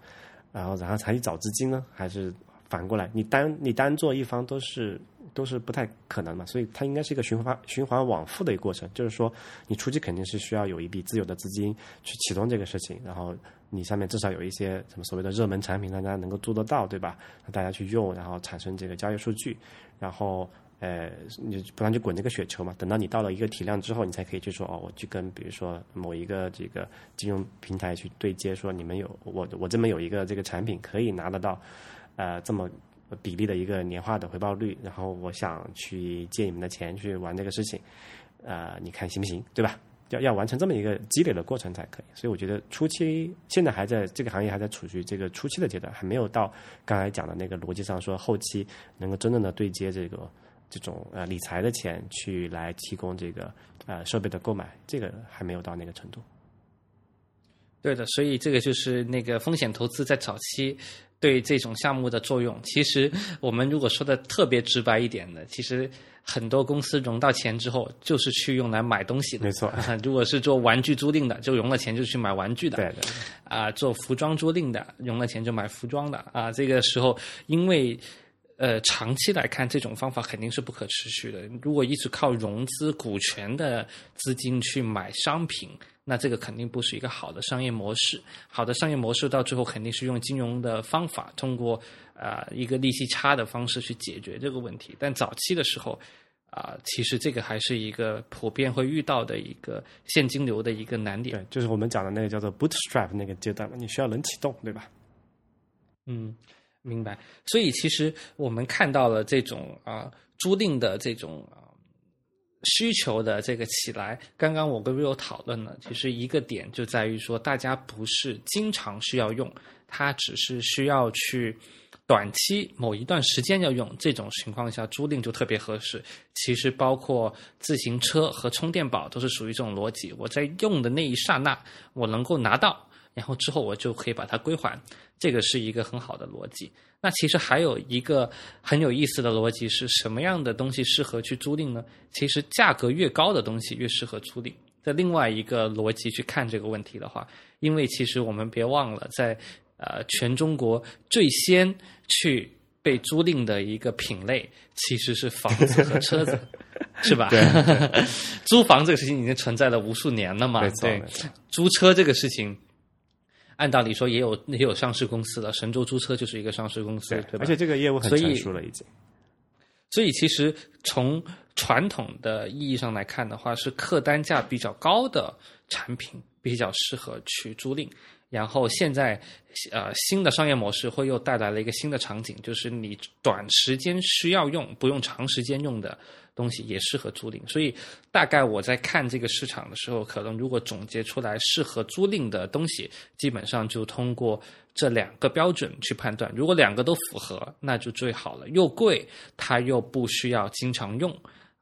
然后然后才去找资金呢，还是？反过来，你单你单做一方都是都是不太可能嘛，所以它应该是一个循环循环往复的一个过程。就是说，你初期肯定是需要有一笔自有的资金去启动这个事情，然后你上面至少有一些什么所谓的热门产品，大家能够做得到，对吧？让大家去用，然后产生这个交易数据，然后呃，你不然就滚这个雪球嘛。等到你到了一个体量之后，你才可以去说哦，我去跟比如说某一个这个金融平台去对接，说你们有我我这边有一个这个产品可以拿得到。呃，这么比例的一个年化的回报率，然后我想去借你们的钱去玩这个事情，呃，你看行不行？对吧？要要完成这么一个积累的过程才可以。所以我觉得初期现在还在这个行业还在处于这个初期的阶段，还没有到刚才讲的那个逻辑上说后期能够真正的对接这个这种呃理财的钱去来提供这个呃设备的购买，这个还没有到那个程度。对的，所以这个就是那个风险投资在早期。对这种项目的作用，其实我们如果说的特别直白一点的，其实很多公司融到钱之后，就是去用来买东西的。没错，如果是做玩具租赁的，就融了钱就去买玩具的。对的。啊，做服装租赁的，融了钱就买服装的。啊，这个时候，因为呃，长期来看，这种方法肯定是不可持续的。如果一直靠融资股权的资金去买商品。那这个肯定不是一个好的商业模式。好的商业模式到最后肯定是用金融的方法，通过啊一个利息差的方式去解决这个问题。但早期的时候啊，其实这个还是一个普遍会遇到的一个现金流的一个难点。对，就是我们讲的那个叫做 bootstrap 那个阶段嘛，你需要能启动，对吧？嗯，明白。所以其实我们看到了这种啊租赁的这种啊。需求的这个起来，刚刚我跟 Rio 讨论了，其实一个点就在于说，大家不是经常需要用，它只是需要去短期某一段时间要用，这种情况下租赁就特别合适。其实包括自行车和充电宝都是属于这种逻辑，我在用的那一刹那，我能够拿到，然后之后我就可以把它归还，这个是一个很好的逻辑。那其实还有一个很有意思的逻辑是什么样的东西适合去租赁呢？其实价格越高的东西越适合租赁。在另外一个逻辑去看这个问题的话，因为其实我们别忘了，在呃全中国最先去被租赁的一个品类其实是房子和车子，是吧？对，租房这个事情已经存在了无数年了嘛。对，租车这个事情。按道理说，也有也有上市公司了，神州租车就是一个上市公司，对吧？而且这个业务很成熟了，已经。所以，其实从传统的意义上来看的话，是客单价比较高的产品比较适合去租赁。然后现在，呃，新的商业模式会又带来了一个新的场景，就是你短时间需要用，不用长时间用的。东西也适合租赁，所以大概我在看这个市场的时候，可能如果总结出来适合租赁的东西，基本上就通过这两个标准去判断。如果两个都符合，那就最好了。又贵，它又不需要经常用，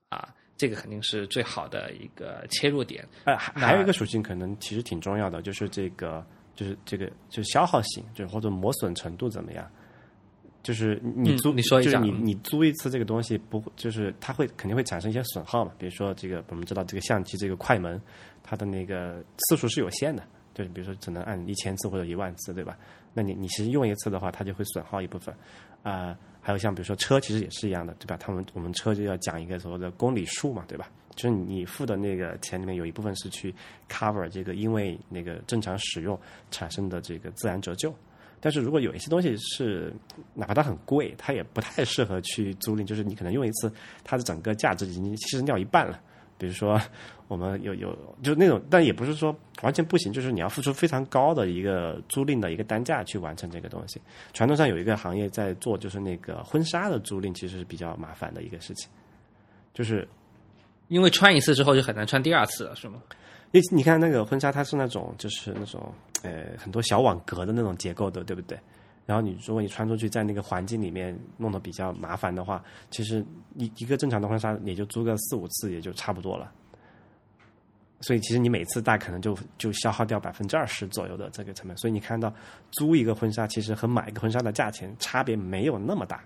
啊，这个肯定是最好的一个切入点。呃，还有一个属性可能其实挺重要的，就是这个，就是这个，就是消耗性，就或者磨损程度怎么样。就是你嗯租，你说一下就是你你租一次这个东西不，就是它会肯定会产生一些损耗嘛。比如说这个我们知道这个相机这个快门，它的那个次数是有限的，就是比如说只能按一千次或者一万次，对吧？那你你其实用一次的话，它就会损耗一部分啊、还有像比如说车，其实也是一样的，对吧？他们我们车就要讲一个所谓的公里数嘛，对吧？就是你付的那个钱里面有一部分是去 cover 这个因为那个正常使用产生的这个自然折旧。但是如果有一些东西是，哪怕它很贵，它也不太适合去租赁，就是你可能用一次，它的整个价值已经其实掉一半了。比如说，我们有有就那种，但也不是说完全不行，就是你要付出非常高的一个租赁的一个单价去完成这个东西。传统上有一个行业在做，就是那个婚纱的租赁，其实是比较麻烦的一个事情，就是因为穿一次之后就很难穿第二次了，是吗？你你看那个婚纱，它是那种就是那种呃很多小网格的那种结构的，对不对？然后你如果你穿出去，在那个环境里面弄得比较麻烦的话，其实一一个正常的婚纱也就租个四五次也就差不多了。所以其实你每次大可能就就消耗掉百分之二十左右的这个成本。所以你看到租一个婚纱，其实和买一个婚纱的价钱差别没有那么大。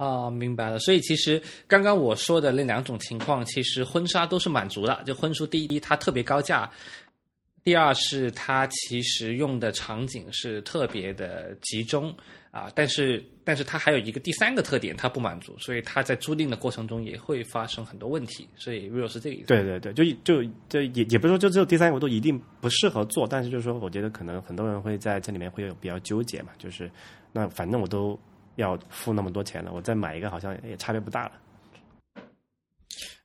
啊，明白了。所以其实刚刚我说的那两种情况，其实婚纱都是满足的。就婚书，第一它特别高价，第二是它其实用的场景是特别的集中啊。但是但是它还有一个第三个特点，它不满足，所以它在租赁的过程中也会发生很多问题。所以 real 是这个意思。对对对，就就就也也不是说就只有第三个维度一定不适合做，但是就是说，我觉得可能很多人会在这里面会有比较纠结嘛，就是那反正我都要付那么多钱了，我再买一个好像也差别不大了。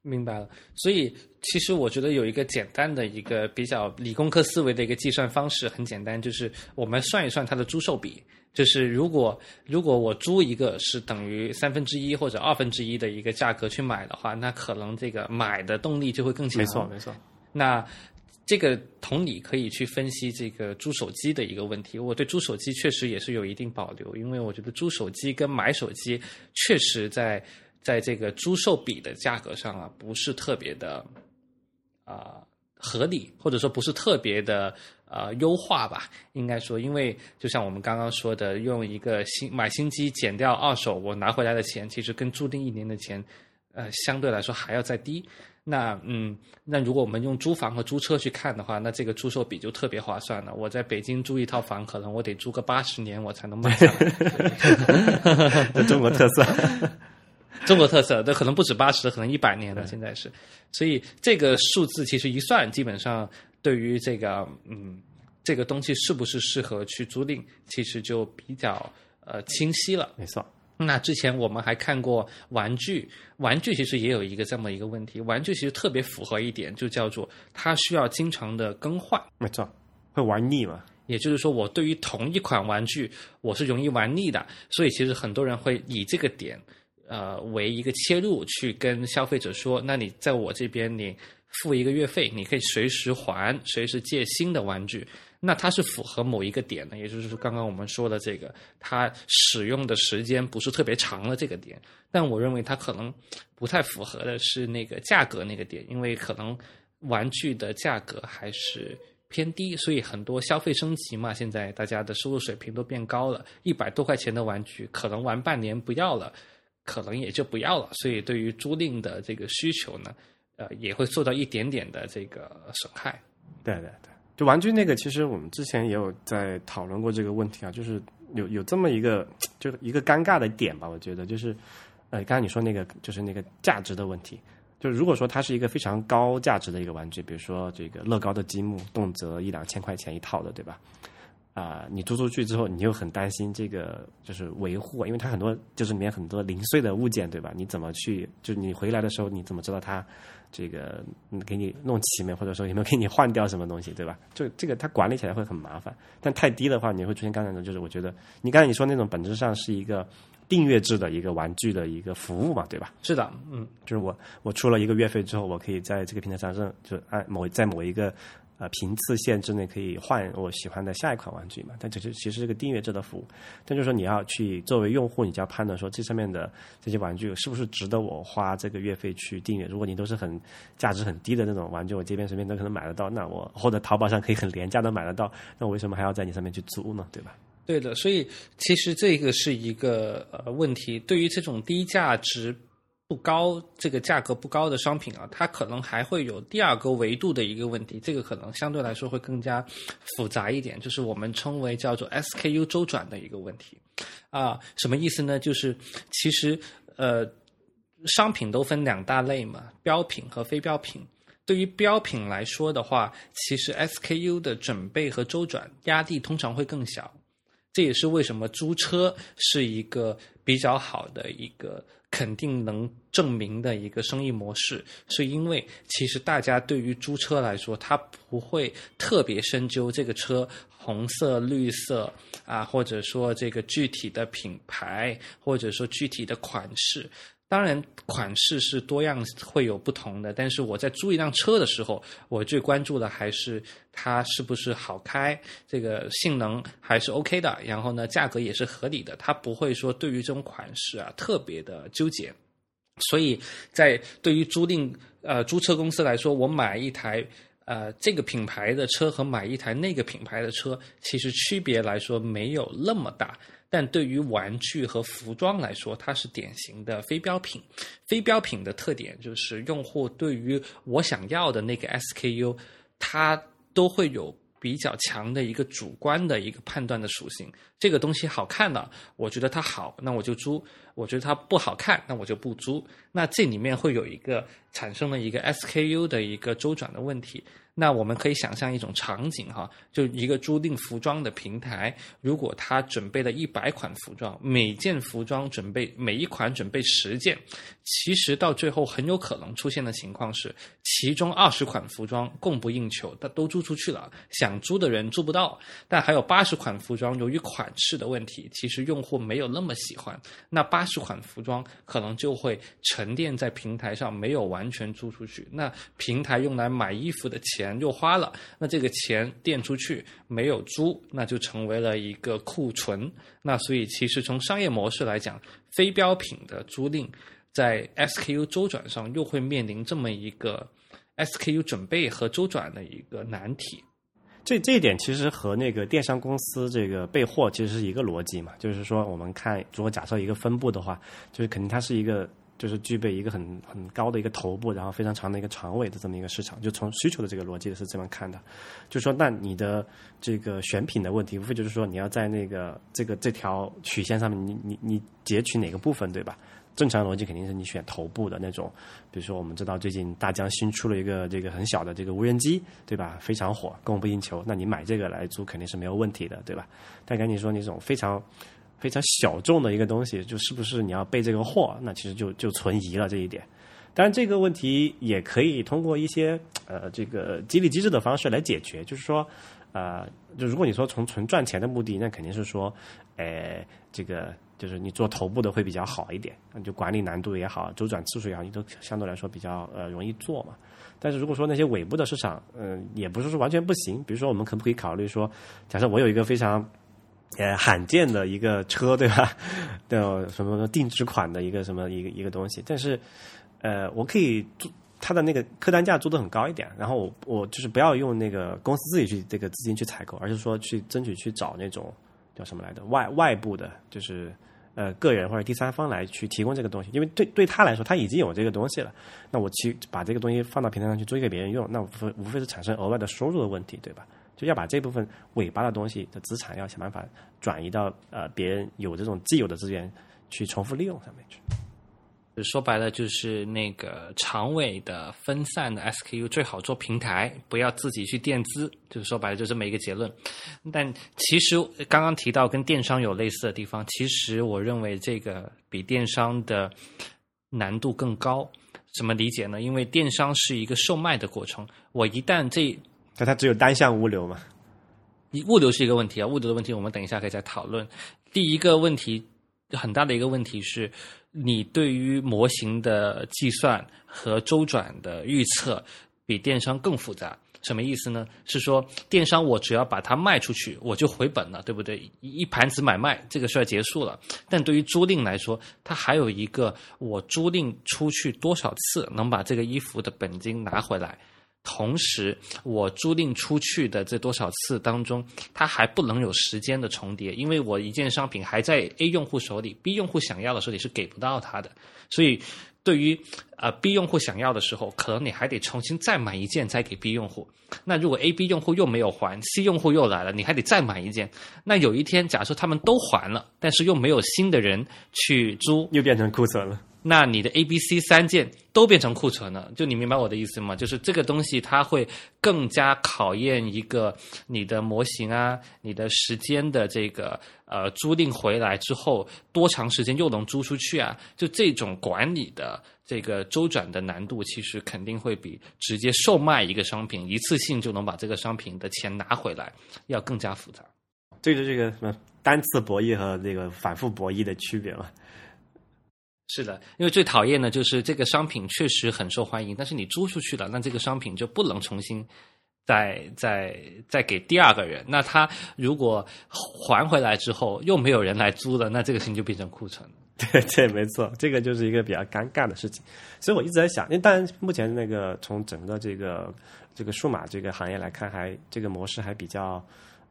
明白了，所以其实我觉得有一个简单的一个比较理工科思维的一个计算方式，很简单，就是我们算一算它的租售比。就是如果如果我租一个是等于三分之一或者二分之一的一个价格去买的话，那可能这个买的动力就会更强。没错，没错。那这个同理可以去分析这个租手机的一个问题。我对租手机确实也是有一定保留，因为我觉得租手机跟买手机确实在在这个租售比的价格上啊，不是特别的啊、合理，或者说不是特别的呃优化吧，应该说，因为就像我们刚刚说的，用一个新买新机减掉二手我拿回来的钱，其实跟租赁一年的钱，呃，相对来说还要再低。那嗯，那如果我们用租房和租车去看的话，那这个租售比就特别划算了。我在北京租一套房，可能我得租个八十年我才能卖下来。这 中国特色。中国特色，这可能不止八十，可能一百年了。现在是，所以这个数字其实一算，基本上对于这个嗯这个东西是不是适合去租赁，其实就比较呃清晰了。没错，那之前我们还看过玩具，玩具其实也有一个这么一个问题，玩具其实特别符合一点，就叫做它需要经常的更换。没错，会玩腻嘛？也就是说，我对于同一款玩具，我是容易玩腻的，所以其实很多人会以这个点，呃，为一个切入去跟消费者说，那你在我这边你付一个月费，你可以随时还，随时借新的玩具。那它是符合某一个点的，也就是刚刚我们说的这个，它使用的时间不是特别长的这个点。但我认为它可能不太符合的是那个价格那个点，因为可能玩具的价格还是偏低，所以很多消费升级嘛，现在大家的收入水平都变高了，一百多块钱的玩具可能玩半年不要了，可能也就不要了。所以对于租赁的这个需求呢，呃，也会受到一点点的这个损害。对对对，就玩具那个，其实我们之前也有在讨论过这个问题啊，就是有有这么一个就一个尴尬的点吧，我觉得就是，呃，刚才你说那个就是那个价值的问题，就如果说它是一个非常高价值的一个玩具，比如说这个乐高的积木，动辄一两千块钱一套的，对吧？啊、你租出去之后，你又很担心这个就是维护，因为它很多就是里面很多零碎的物件，对吧？你怎么去？就你回来的时候，你怎么知道它这个嗯给你弄齐没，或者说有没有给你换掉什么东西，对吧？就这个它管理起来会很麻烦。但太低的话，你会出现刚才那种，就是我觉得你刚才你说那种本质上是一个订阅制的一个玩具的一个服务嘛，对吧？是的，嗯，就是我我出了一个月费之后，我可以在这个平台上任，就按某在某一个呃频次限制内可以换我喜欢的下一款玩具嘛。但这是其实是个订阅制的服务，但就是说你要去作为用户，你就要判断说这上面的这些玩具是不是值得我花这个月费去订阅。如果你都是很价值很低的那种玩具，我这边随便都可能买得到，那我或者淘宝上可以很廉价的买得到，那我为什么还要在你上面去租呢？对吧？对的，所以其实这个是一个呃问题。对于这种低价值不高、这个价格不高的商品啊，它可能还会有第二个维度的一个问题，这个可能相对来说会更加复杂一点，就是我们称为叫做 SKU 周转的一个问题啊。什么意思呢？就是其实呃，商品都分两大类嘛，标品和非标品。对于标品来说的话，其实 SKU 的准备和周转压力通常会更小。这也是为什么租车是一个比较好的一个肯定能证明的一个生意模式，是因为其实大家对于租车来说，他不会特别深究这个车红色、绿色啊，或者说这个具体的品牌，或者说具体的款式。当然，款式是多样，会有不同的。但是我在租一辆车的时候，我最关注的还是它是不是好开，这个性能还是 OK 的。然后呢，价格也是合理的。它不会说对于这种款式啊特别的纠结。所以在对于租赁呃租车公司来说，我买一台呃这个品牌的车和买一台那个品牌的车，其实区别来说没有那么大。但对于玩具和服装来说，它是典型的非标品。非标品的特点就是，用户对于我想要的那个 SKU，它都会有比较强的一个主观的一个判断的属性。这个东西好看了，我觉得它好，那我就租；我觉得它不好看，那我就不租。那这里面会有一个产生了一个 SKU 的一个周转的问题。那我们可以想象一种场景哈，就一个租赁服装的平台，如果他准备了一百款服装，每件服装准备每一款准备十件，其实到最后很有可能出现的情况是，其中二十款服装供不应求，它都租出去了，想租的人租不到，但还有八十款服装由于款式的问题，其实用户没有那么喜欢，那八十款服装可能就会沉淀在平台上，没有完全租出去，那平台用来买衣服的钱。钱就花了，那这个钱垫出去没有租，那就成为了一个库存。那所以其实从商业模式来讲，非标品的租赁在 SKU 周转上又会面临这么一个 SKU 准备和周转的一个难题。这这一点其实和那个电商公司这个备货其实是一个逻辑嘛，就是说我们看如果假设一个分布的话，就是肯定它是一个。就是具备一个很很高的一个头部，然后非常长的一个长尾的这么一个市场，就从需求的这个逻辑是这么看的。就说那你的这个选品的问题，无非就是说你要在那个这个这条曲线上面，你你你截取哪个部分，对吧？正常逻辑肯定是你选头部的那种，比如说我们知道最近大疆新出了一个这个很小的这个无人机，对吧？非常火，供不应求，那你买这个来租肯定是没有问题的，对吧？但赶紧说你这种非常。非常小众的一个东西，就是不是你要备这个货，那其实就就存疑了这一点。当然，这个问题也可以通过一些呃这个激励机制的方式来解决。就是说，呃，就如果你说从纯赚钱的目的，那肯定是说，呃，这个就是你做头部的会比较好一点，就管理难度也好，周转次数也好，你都相对来说比较呃容易做嘛。但是如果说那些尾部的市场，嗯，也不是说完全不行。比如说，我们可不可以考虑说，假设我有一个非常。呃，罕见的一个车，对吧？的什么什么定制款的一个什么一个一个东西，但是，呃，我可以做它的那个客单价做的很高一点，然后我我就是不要用那个公司自己去这个资金去采购，而是说去争取去找那种叫什么来的外外部的，就是呃个人或者第三方来去提供这个东西，因为对对他来说他已经有这个东西了，那我去把这个东西放到平台上去租给别人用，那无非无非是产生额外的收入的问题，对吧？就要把这部分尾巴的东西的资产，要想办法转移到呃别人有这种既有的资源去重复利用上面去。说白了就是那个长尾的分散的 SKU 最好做平台，不要自己去垫资。就是说白了就这么一个结论。但其实刚刚提到跟电商有类似的地方，其实我认为这个比电商的难度更高。怎么理解呢？因为电商是一个售卖的过程，我一旦这那它只有单向物流嘛？你物流是一个问题啊，物流的问题我们等一下可以再讨论。第一个问题很大的一个问题是，你对于模型的计算和周转的预测比电商更复杂。什么意思呢？是说电商我只要把它卖出去，我就回本了，对不对？一一盘子买卖这个事儿结束了。但对于租赁来说，它还有一个我租赁出去多少次能把这个衣服的本金拿回来。同时我租赁出去的这多少次当中，它还不能有时间的重叠，因为我一件商品还在 A 用户手里，B 用户想要的时候你是给不到他的，所以。对于呃 B 用户想要的时候，可能你还得重新再买一件再给 B 用户。那如果 A、B 用户又没有还，C 用户又来了，你还得再买一件。那有一天，假设他们都还了，但是又没有新的人去租，又变成库存了。那你的 A、B、C 三件都变成库存了，就你明白我的意思吗？就是这个东西它会更加考验一个你的模型啊，你的时间的这个呃租赁回来之后多长时间又能租出去啊？就这种管理的这个周转的难度，其实肯定会比直接售卖一个商品一次性就能把这个商品的钱拿回来要更加复杂。这就是这个什么单次博弈和这个反复博弈的区别嘛。是的，因为最讨厌的就是这个商品确实很受欢迎，但是你租出去了，那这个商品就不能重新再再再给第二个人。那他如果还回来之后又没有人来租了，那这个事情就变成库存。对对，没错，这个就是一个比较尴尬的事情。所以我一直在想，因为当然目前那个从整个这个这个数码这个行业来看，还这个模式还比较。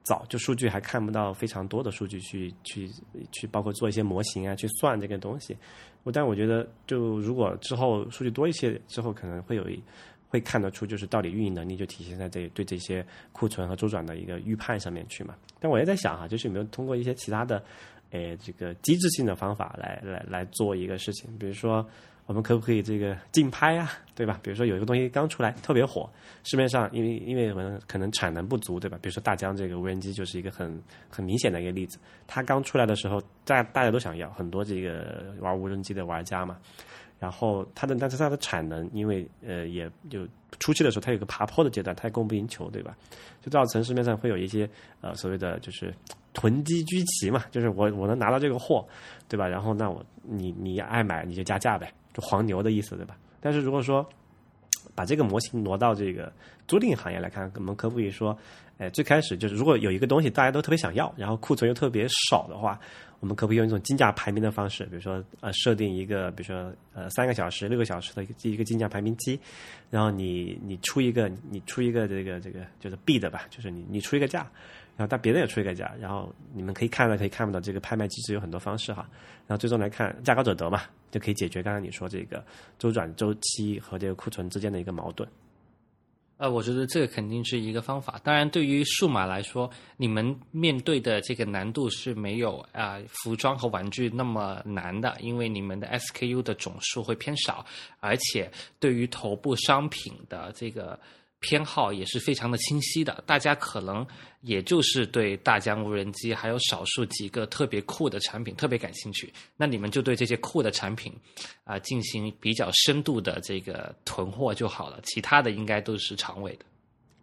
早就数据还看不到非常多的数据去去去，包括做一些模型啊，去算这个东西。我但我觉得，就如果之后数据多一些之后，可能会有一会看得出，就是到底运营能力就体现在这对这些库存和周转的一个预判上面去嘛。但我也在想哈，就是有没有通过一些其他的，诶，这个机制性的方法来来来做一个事情，比如说。我们可不可以这个竞拍啊，对吧？比如说有一个东西刚出来特别火，市面上因为因为我们可能产能不足，对吧？比如说大疆这个无人机就是一个很很明显的一个例子。它刚出来的时候，大大家都想要，很多这个玩无人机的玩家嘛。然后它的但是它的产能，因为呃也就初期的时候它有个爬坡的阶段，它供不应求，对吧？就造成市面上会有一些呃所谓的就是囤积居奇嘛，就是我我能拿到这个货，对吧？然后那我你你爱买你就加价呗。就黄牛的意思，对吧？但是如果说把这个模型挪到这个租赁行业来看，我们可不可以说，哎，最开始就是如果有一个东西大家都特别想要，然后库存又特别少的话，我们可不可以用一种金价排名的方式，比如说呃设定一个，比如说呃三个小时、六个小时的一个金价排名期，然后你你出一个你出一个这个这个就是 B 的吧，就是你你出一个价。然后，但别人也出一个价，然后你们可以看到，可以看不到这个拍卖机制有很多方式哈。然后最终来看，价高者得嘛，就可以解决刚刚你说这个周转周期和这个库存之间的一个矛盾。呃，我觉得这个肯定是一个方法。当然，对于数码来说，你们面对的这个难度是没有啊服装和玩具那么难的，因为你们的 SKU 的总数会偏少，而且对于头部商品的这个。偏好也是非常的清晰的，大家可能也就是对大疆无人机还有少数几个特别酷的产品特别感兴趣，那你们就对这些酷的产品啊进行比较深度的这个囤货就好了，其他的应该都是长尾的。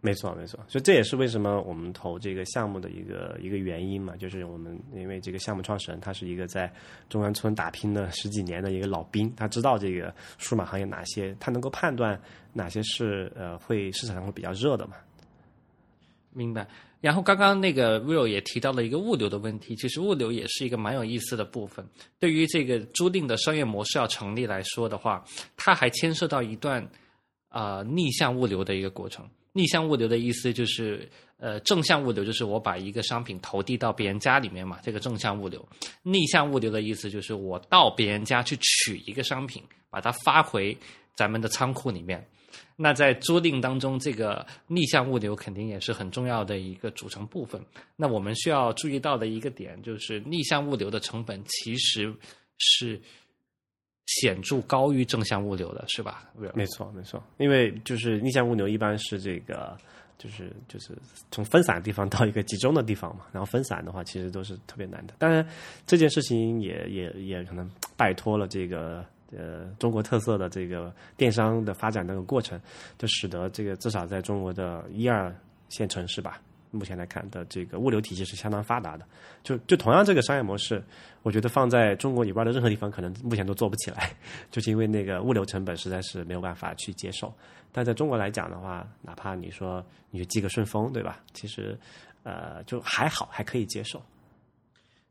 没错，没错，所以这也是为什么我们投这个项目的一个一个原因嘛，就是我们因为这个项目创始人他是一个在中关村打拼了十几年的一个老兵，他知道这个数码行业哪些，他能够判断哪些是呃会市场上会比较热的嘛。明白。然后刚刚那个 Will 也提到了一个物流的问题，其实物流也是一个蛮有意思的部分。对于这个租赁的商业模式要成立来说的话，它还牵涉到一段啊逆向物流的一个过程。逆向物流的意思就是，呃，正向物流就是我把一个商品投递到别人家里面嘛，这个正向物流。逆向物流的意思就是我到别人家去取一个商品，把它发回咱们的仓库里面。那在租赁当中，这个逆向物流肯定也是很重要的一个组成部分。那我们需要注意到的一个点就是，逆向物流的成本其实是。显著高于正向物流的是吧？没错，没错，因为就是逆向物流一般是这个，就是就是从分散的地方到一个集中的地方嘛。然后分散的话，其实都是特别难的。当然，这件事情也也也可能拜托了这个呃中国特色的这个电商的发展那个过程，就使得这个至少在中国的一二线城市吧。目前来看的这个物流体系是相当发达的，就就同样这个商业模式，我觉得放在中国以外的任何地方，可能目前都做不起来，就是因为那个物流成本实在是没有办法去接受。但在中国来讲的话，哪怕你说你去寄个顺丰，对吧？其实呃就还好，还可以接受。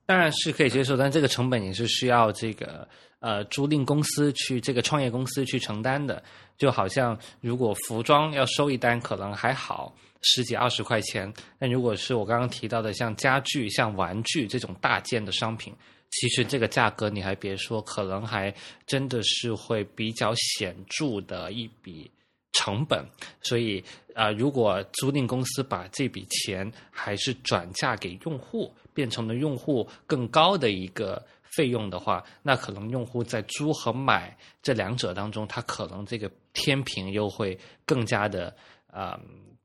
当然是可以接受，但这个成本也是需要这个呃租赁公司去这个创业公司去承担的。就好像如果服装要收一单，可能还好十几二十块钱，但如果是我刚刚提到的像家具、像玩具这种大件的商品，其实这个价格你还别说，可能还真的是会比较显著的一笔成本。所以啊、如果租赁公司把这笔钱还是转嫁给用户，变成了用户更高的一个费用的话，那可能用户在租和买这两者当中，他可能这个天平又会更加的啊、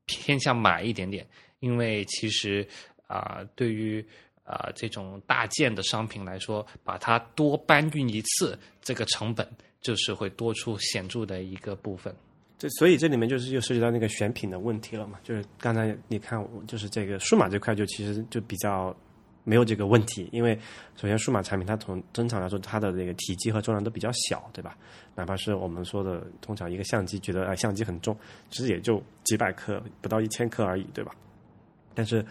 偏向买一点点，因为其实啊、对于啊、这种大件的商品来说，把它多搬运一次，这个成本就是会多出显著的一个部分。这所以这里面就是又涉及到那个选品的问题了嘛，就是刚才你看，就是这个数码这块就其实就比较没有这个问题，因为首先数码产品它从正常来说它的那个体积和重量都比较小，对吧？哪怕是我们说的通常一个相机觉得啊、相机很重，其实也就几百克不到一千克而已，对吧？但是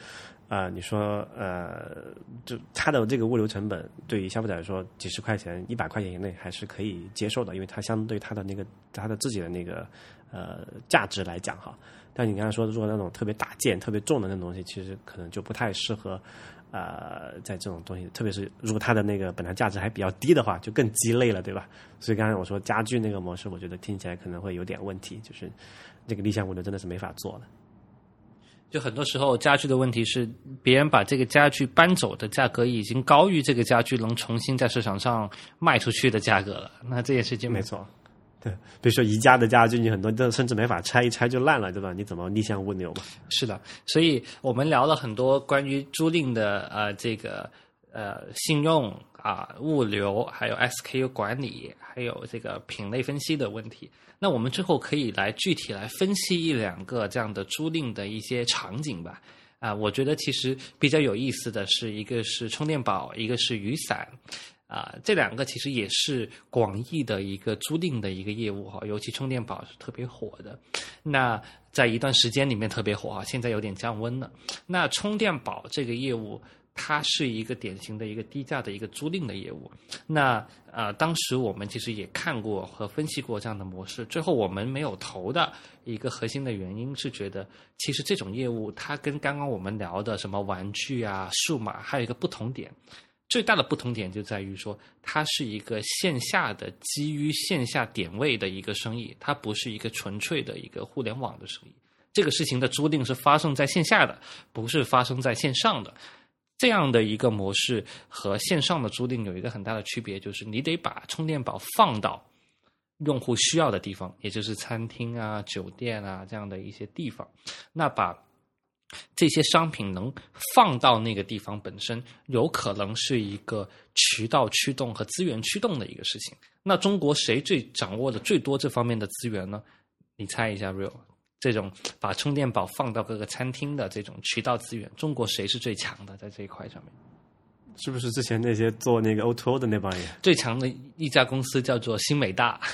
啊、你说呃，就它的这个物流成本对于消费者来说，几十块钱、一百块钱以内还是可以接受的，因为它相对它的那个它的自己的那个呃价值来讲哈。但你刚才说的，如果那种特别大件、特别重的那种东西，其实可能就不太适合。呃，在这种东西，特别是如果它的那个本来价值还比较低的话，就更鸡肋了，对吧？所以刚才我说家具那个模式，我觉得听起来可能会有点问题，就是这个立项物流真的是没法做了。就很多时候，家具的问题是别人把这个家具搬走的价格已经高于这个家具能重新在市场上卖出去的价格了。那这件事情没错，比如说宜家的家具，你很多都甚至没法拆，一拆就烂了，对吧？你怎么逆向物流嘛？是的，所以我们聊了很多关于租赁的呃这个呃信用啊、物流，还有 SKU 管理，还有这个品类分析的问题。那我们之后可以来具体来分析一两个这样的租赁的一些场景吧。啊、我觉得其实比较有意思的是，一个是充电宝，一个是雨伞。啊、这两个其实也是广义的一个租赁的一个业务哈，尤其充电宝是特别火的。那在一段时间里面特别火啊，现在有点降温了。那充电宝这个业务，它是一个典型的一个低价的一个租赁的业务。那呃，当时我们其实也看过和分析过这样的模式，最后我们没有投的一个核心的原因是觉得，其实这种业务它跟刚刚我们聊的什么玩具啊、数码还有一个不同点。最大的不同点就在于说，它是一个线下的基于线下点位的一个生意，它不是一个纯粹的一个互联网的生意。这个事情的租赁是发生在线下的，不是发生在线上的。这样的一个模式和线上的租赁有一个很大的区别，就是你得把充电宝放到用户需要的地方，也就是餐厅啊、酒店啊这样的一些地方。那把这些商品能放到那个地方本身，有可能是一个渠道驱动和资源驱动的一个事情。那中国谁最掌握的最多这方面的资源呢？你猜一下，real 这种把充电宝放到各个餐厅的这种渠道资源，中国谁是最强的在这一块上面？是不是之前那些做那个 O to O 的那帮人？最强的一家公司叫做新美大，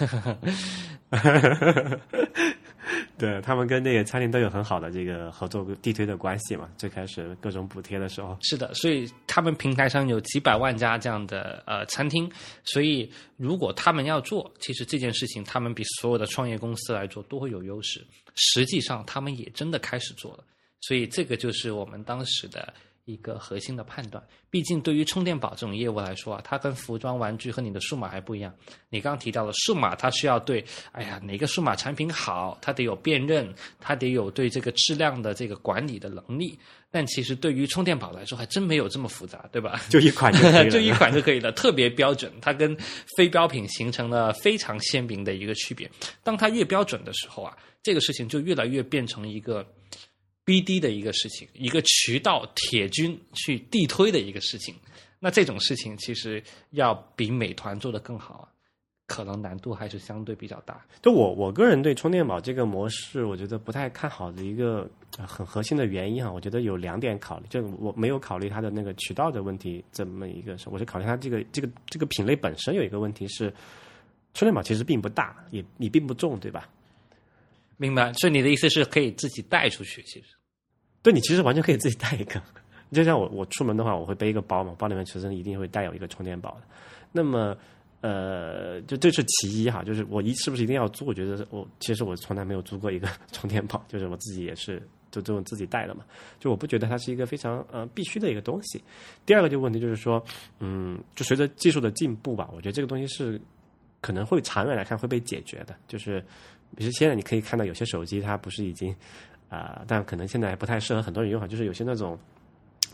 对他们跟那个餐厅都有很好的这个合作地推的关系嘛。最开始各种补贴的时候，是的，所以他们平台上有几百万家这样的呃餐厅，所以如果他们要做，其实这件事情他们比所有的创业公司来做都会有优势。实际上，他们也真的开始做了，所以这个就是我们当时的一个核心的判断。毕竟，对于充电宝这种业务来说啊，它跟服装、玩具和你的数码还不一样。你刚刚提到了数码，它需要对，哎呀，哪个数码产品好，它得有辨认，它得有对这个质量的这个管理的能力。但其实对于充电宝来说，还真没有这么复杂，对吧？就一款就可以了 就一款就可以了，特别标准，它跟非标品形成了非常鲜明的一个区别。当它越标准的时候啊，这个事情就越来越变成一个 BD 的一个事情，一个渠道铁军去地推的一个事情。那这种事情其实要比美团做的更好啊，可能难度还是相对比较大。就我我个人对充电宝这个模式，我觉得不太看好的一个很核心的原因啊，我觉得有两点考虑，就我没有考虑它的那个渠道的问题这么一个事，我是考虑它这个这个这个品类本身有一个问题是，充电宝其实并不大，也也并不重，对吧？明白？所以你的意思是可以自己带出去，其实对你其实完全可以自己带一个，就像我我出门的话，我会背一个包嘛，包里面其实一定会带有一个充电宝的。那么呃，就这是其一哈，就是我一是不是一定要租？我觉得我其实我从来没有租过一个充电宝，就是我自己也是就这种自己带的嘛。就我不觉得它是一个非常呃必须的一个东西。第二个就问题就是说，嗯，就随着技术的进步吧，我觉得这个东西是可能会长远来看会被解决的。就是比如现在你可以看到有些手机它不是已经啊、但可能现在还不太适合很多人用哈，就是有些那种。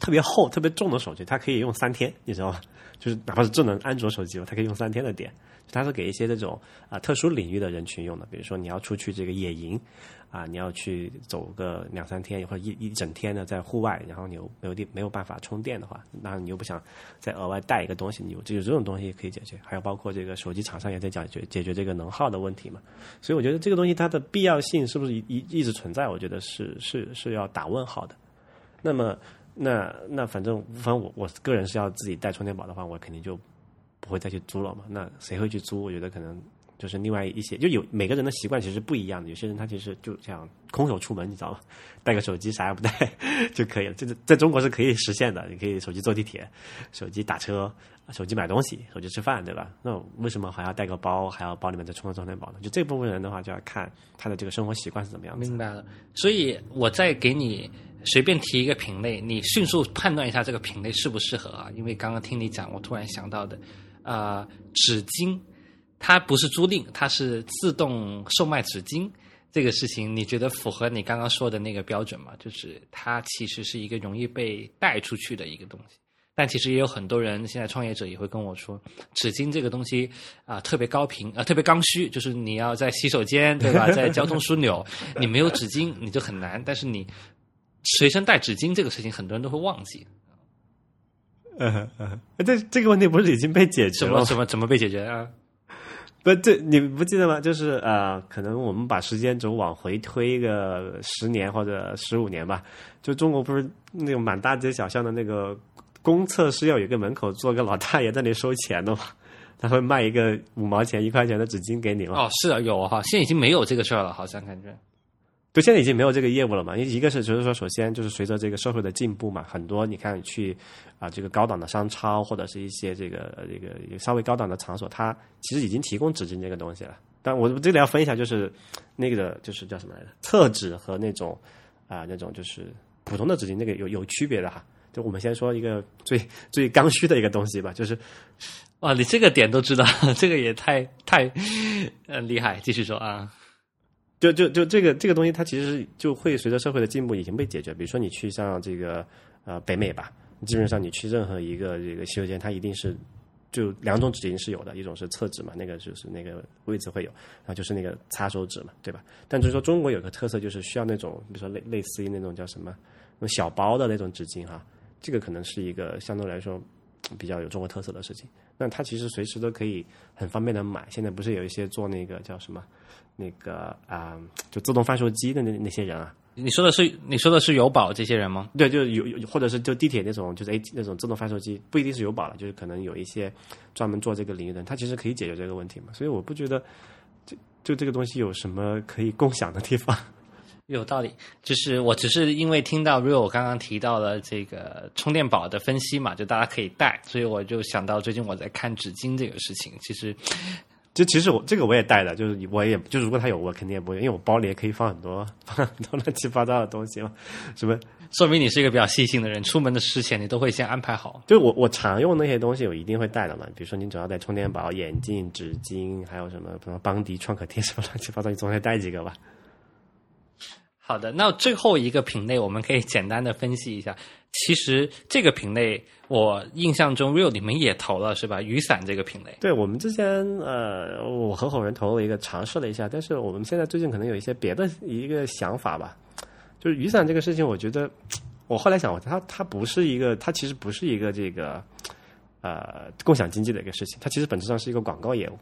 特别厚、特别重的手机，它可以用三天，你知道吗？就是哪怕是智能安卓手机，它可以用三天的电。它是给一些这种啊、特殊领域的人群用的，比如说你要出去这个野营啊，你要去走个两三天或者一一整天的在户外，然后你又没有地没有办法充电的话，那你又不想再额外带一个东西，你有就有这种东西可以解决。还有包括这个手机厂商也在解决解决这个能耗的问题嘛。所以我觉得这个东西它的必要性是不是一一一直存在？我觉得是是是要打问号的。那么。那那反正反正我我个人是要自己带充电宝的话，我肯定就不会再去租了嘛。那谁会去租？我觉得可能就是另外一些，就有每个人的习惯其实不一样的。有些人他其实就想空手出门，你知道吗？带个手机啥也不带 就可以了。这是在中国是可以实现的。你可以手机坐地铁，手机打车，手机买东西，手机吃饭，对吧？那为什么还要带个包，还要包里面再充个充电宝呢？就这部分人的话，就要看他的这个生活习惯是怎么样的。明白了。所以我再给你随便提一个品类，你迅速判断一下这个品类适不适合啊？因为刚刚听你讲，我突然想到的，呃，纸巾，它不是租赁，它是自动售卖纸巾。这个事情你觉得符合你刚刚说的那个标准吗？就是它其实是一个容易被带出去的一个东西。但其实也有很多人，现在创业者也会跟我说，纸巾这个东西啊、特别高频啊、特别刚需，就是你要在洗手间对吧，在交通枢纽，你没有纸巾你就很难。但是你随身带纸巾这个事情，很多人都会忘记。嗯嗯，这这个问题不是已经被解决了？怎么怎么被解决啊？不，这你不记得吗？就是呃，可能我们把时间轴往回推个十年或者十五年吧。就中国不是那种满大街小巷的那个公厕是要有一个门口坐个老大爷在那里收钱的嘛？他会卖一个五毛钱、一块钱的纸巾给你吗？哦，是啊，有哈，现在已经没有这个事儿了，好像感觉。对，现在已经没有这个业务了嘛。一一个是就是说，首先就是随着这个社会的进步嘛，很多你看去啊、这个高档的商超或者是一些这个这个稍微高档的场所，它其实已经提供纸巾这个东西了。但我这里要分一下，就是那个就是叫什么来着？厕纸和那种啊、那种就是普通的纸巾，那个有有区别的哈。就我们先说一个最最刚需的一个东西吧，就是哇，你这个点都知道，这个也太太呃厉害。继续说啊，就就就这个这个东西，它其实就会随着社会的进步已经被解决。比如说你去像这个呃北美吧，基本上你去任何一个这个洗手间，它一定是就两种纸巾是有的，一种是厕纸嘛，那个就是那个位置会有，然后就是那个擦手纸嘛，对吧？但就是说中国有个特色，就是需要那种比如说类类似于那种叫什么那小包的那种纸巾哈，这个可能是一个相对来说比较有中国特色的事情。那它其实随时都可以很方便的买。现在不是有一些做那个叫什么那个啊、就自动贩售机的那那些人啊，你说的是你说的是友宝这些人吗？对，就有有或者是就地铁那种就是 A 那种自动贩售机，不一定是有宝了，就是可能有一些专门做这个领域的人，他其实可以解决这个问题嘛。所以我不觉得就就这个东西有什么可以共享的地方。有道理，就是我只是因为听到 Real 刚刚提到了这个充电宝的分析嘛，就大家可以带，所以我就想到最近我在看纸巾这个事情。其实就其实我这个我也带的，就是我也就如果他有我肯定也不会，因为我包里也可以放很多放很多乱七八糟的东西嘛，什么说明你是一个比较细心的人，出门的事前你都会先安排好。就我我常用那些东西我一定会带的嘛，比如说你只要带充电宝、眼镜、纸巾，还有什么什么邦迪创可贴什么乱七八糟，你总得带几个吧。好的，那最后一个品类我们可以简单的分析一下。其实这个品类我印象中，real 你们也投了是吧？雨伞这个品类。对我们之前呃，我合伙人投了一个尝试了一下，但是我们现在最近可能有一些别的一个想法吧，就是雨伞这个事情，我觉得我后来想，它它不是一个，它其实不是一个这个呃共享经济的一个事情，它其实本质上是一个广告业务，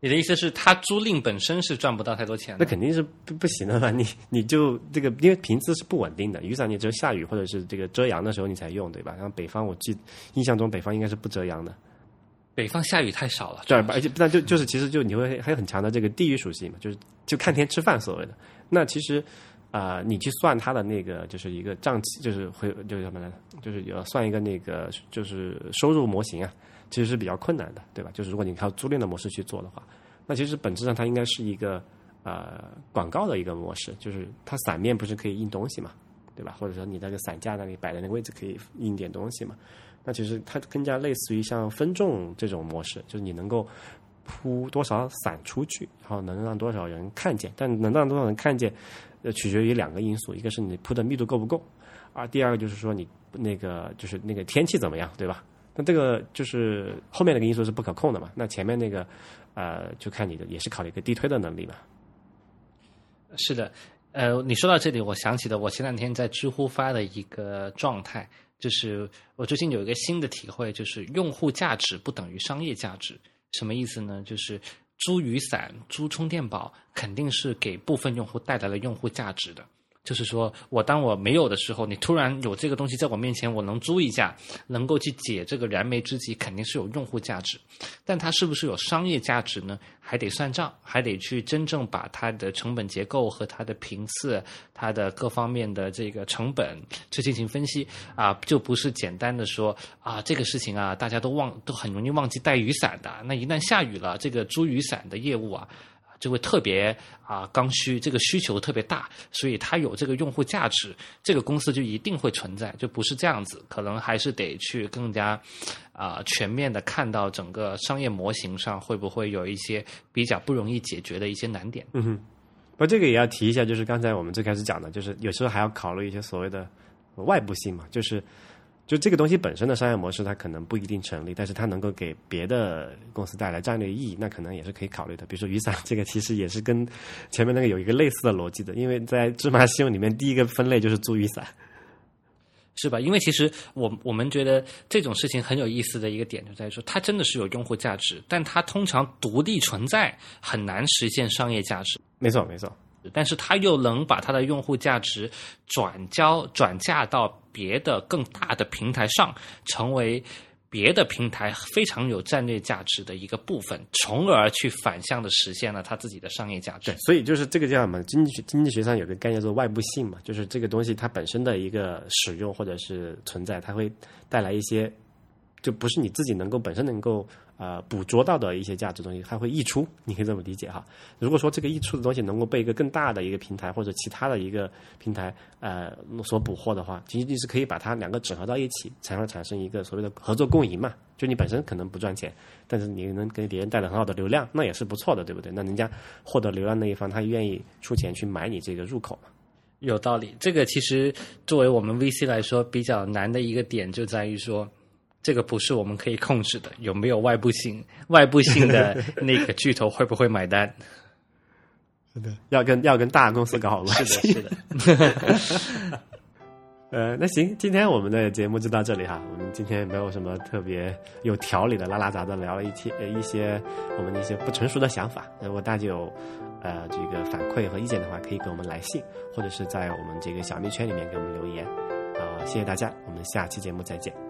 你的意思是他租赁本身是赚不到太多钱的？那肯定是不不行的嘛，你你就这个因为频次是不稳定的，雨伞你只有下雨或者是这个遮阳的时候你才用，对吧？然后北方我记印象中北方应该是不遮阳的。北方下雨太少了，对，而且那就就是其实就你会还有很强的这个地域属性嘛，就是就看天吃饭所谓的。那其实啊、你去算它的那个就是一个账期，就是会就是什么呢？就是要算一个那个就是收入模型啊，其实是比较困难的，对吧？就是如果你靠租赁的模式去做的话，那其实本质上它应该是一个呃广告的一个模式，就是它伞面不是可以印东西嘛，对吧？或者说你那个伞架那里摆的那个位置可以印点东西嘛？那其实它更加类似于像分众这种模式，就是你能够铺多少伞出去，然后能让多少人看见，但能让多少人看见，呃，取决于两个因素，一个是你铺的密度够不够，啊，第二个就是说你那个就是那个天气怎么样，对吧？那这个就是后面那个因素是不可控的嘛，那前面那个呃，就看你的也是考虑一个地推的能力嘛。是的，呃，你说到这里，我想起了我前两天在知乎发的一个状态，就是我最近有一个新的体会，就是用户价值不等于商业价值。什么意思呢？就是租雨伞、租充电宝，肯定是给部分用户带来了用户价值的。就是说我当我没有的时候，你突然有这个东西在我面前，我能租一下，能够去解这个燃眉之急，肯定是有用户价值。但它是不是有商业价值呢？还得算账，还得去真正把它的成本结构和它的频次、它的各方面的这个成本去进行分析啊，就不是简单的说啊这个事情啊，大家都忘都很容易忘记带雨伞的。那一旦下雨了，这个租雨伞的业务啊。就会特别啊刚需，这个需求特别大，所以它有这个用户价值，这个公司就一定会存在，就不是这样子，可能还是得去更加啊、全面的看到整个商业模型上会不会有一些比较不容易解决的一些难点。嗯哼，不过这个也要提一下，就是刚才我们最开始讲的，就是有时候还要考虑一些所谓的外部性嘛，就是就这个东西本身的商业模式它可能不一定成立，但是它能够给别的公司带来战略意义，那可能也是可以考虑的。比如说雨伞这个，其实也是跟前面那个有一个类似的逻辑的，因为在芝麻信用里面第一个分类就是租雨伞。是吧？因为其实我我们觉得这种事情很有意思的一个点就在于说，它真的是有用户价值，但它通常独立存在，很难实现商业价值。没错，没错。但是它又能把它的用户价值转交转嫁到别的更大的平台上，成为别的平台非常有战略价值的一个部分，从而去反向的实现了它自己的商业价值对。，所以就是这个叫什么？经济学经济学上有个概念叫做外部性嘛，就是这个东西它本身的一个使用或者是存在，它会带来一些，就不是你自己能够本身能够呃捕捉到的一些价值东西，它会溢出，你可以这么理解哈。如果说这个溢出的东西能够被一个更大的一个平台或者其他的一个平台呃所捕获的话，其实你是可以把它两个整合到一起，才会产生一个所谓的合作共赢嘛。就你本身可能不赚钱，但是你能给别人带来很好的流量，那也是不错的，对不对？那人家获得流量那一方，他愿意出钱去买你这个入口嘛？有道理。这个其实作为我们 VC 来说比较难的一个点，就在于说，这个不是我们可以控制的，有没有外部性？外部性的 那个巨头会不会买单？是的，要跟要跟大公司搞好关系。是的，是的。呃，那行，今天我们的节目就到这里哈。我们今天没有什么特别有条理的拉拉杂杂聊了一些呃一些我们的一些不成熟的想法。如果大家有呃这个反馈和意见的话，可以给我们来信，或者是在我们这个小蜜圈里面给我们留言。啊、谢谢大家，我们下期节目再见。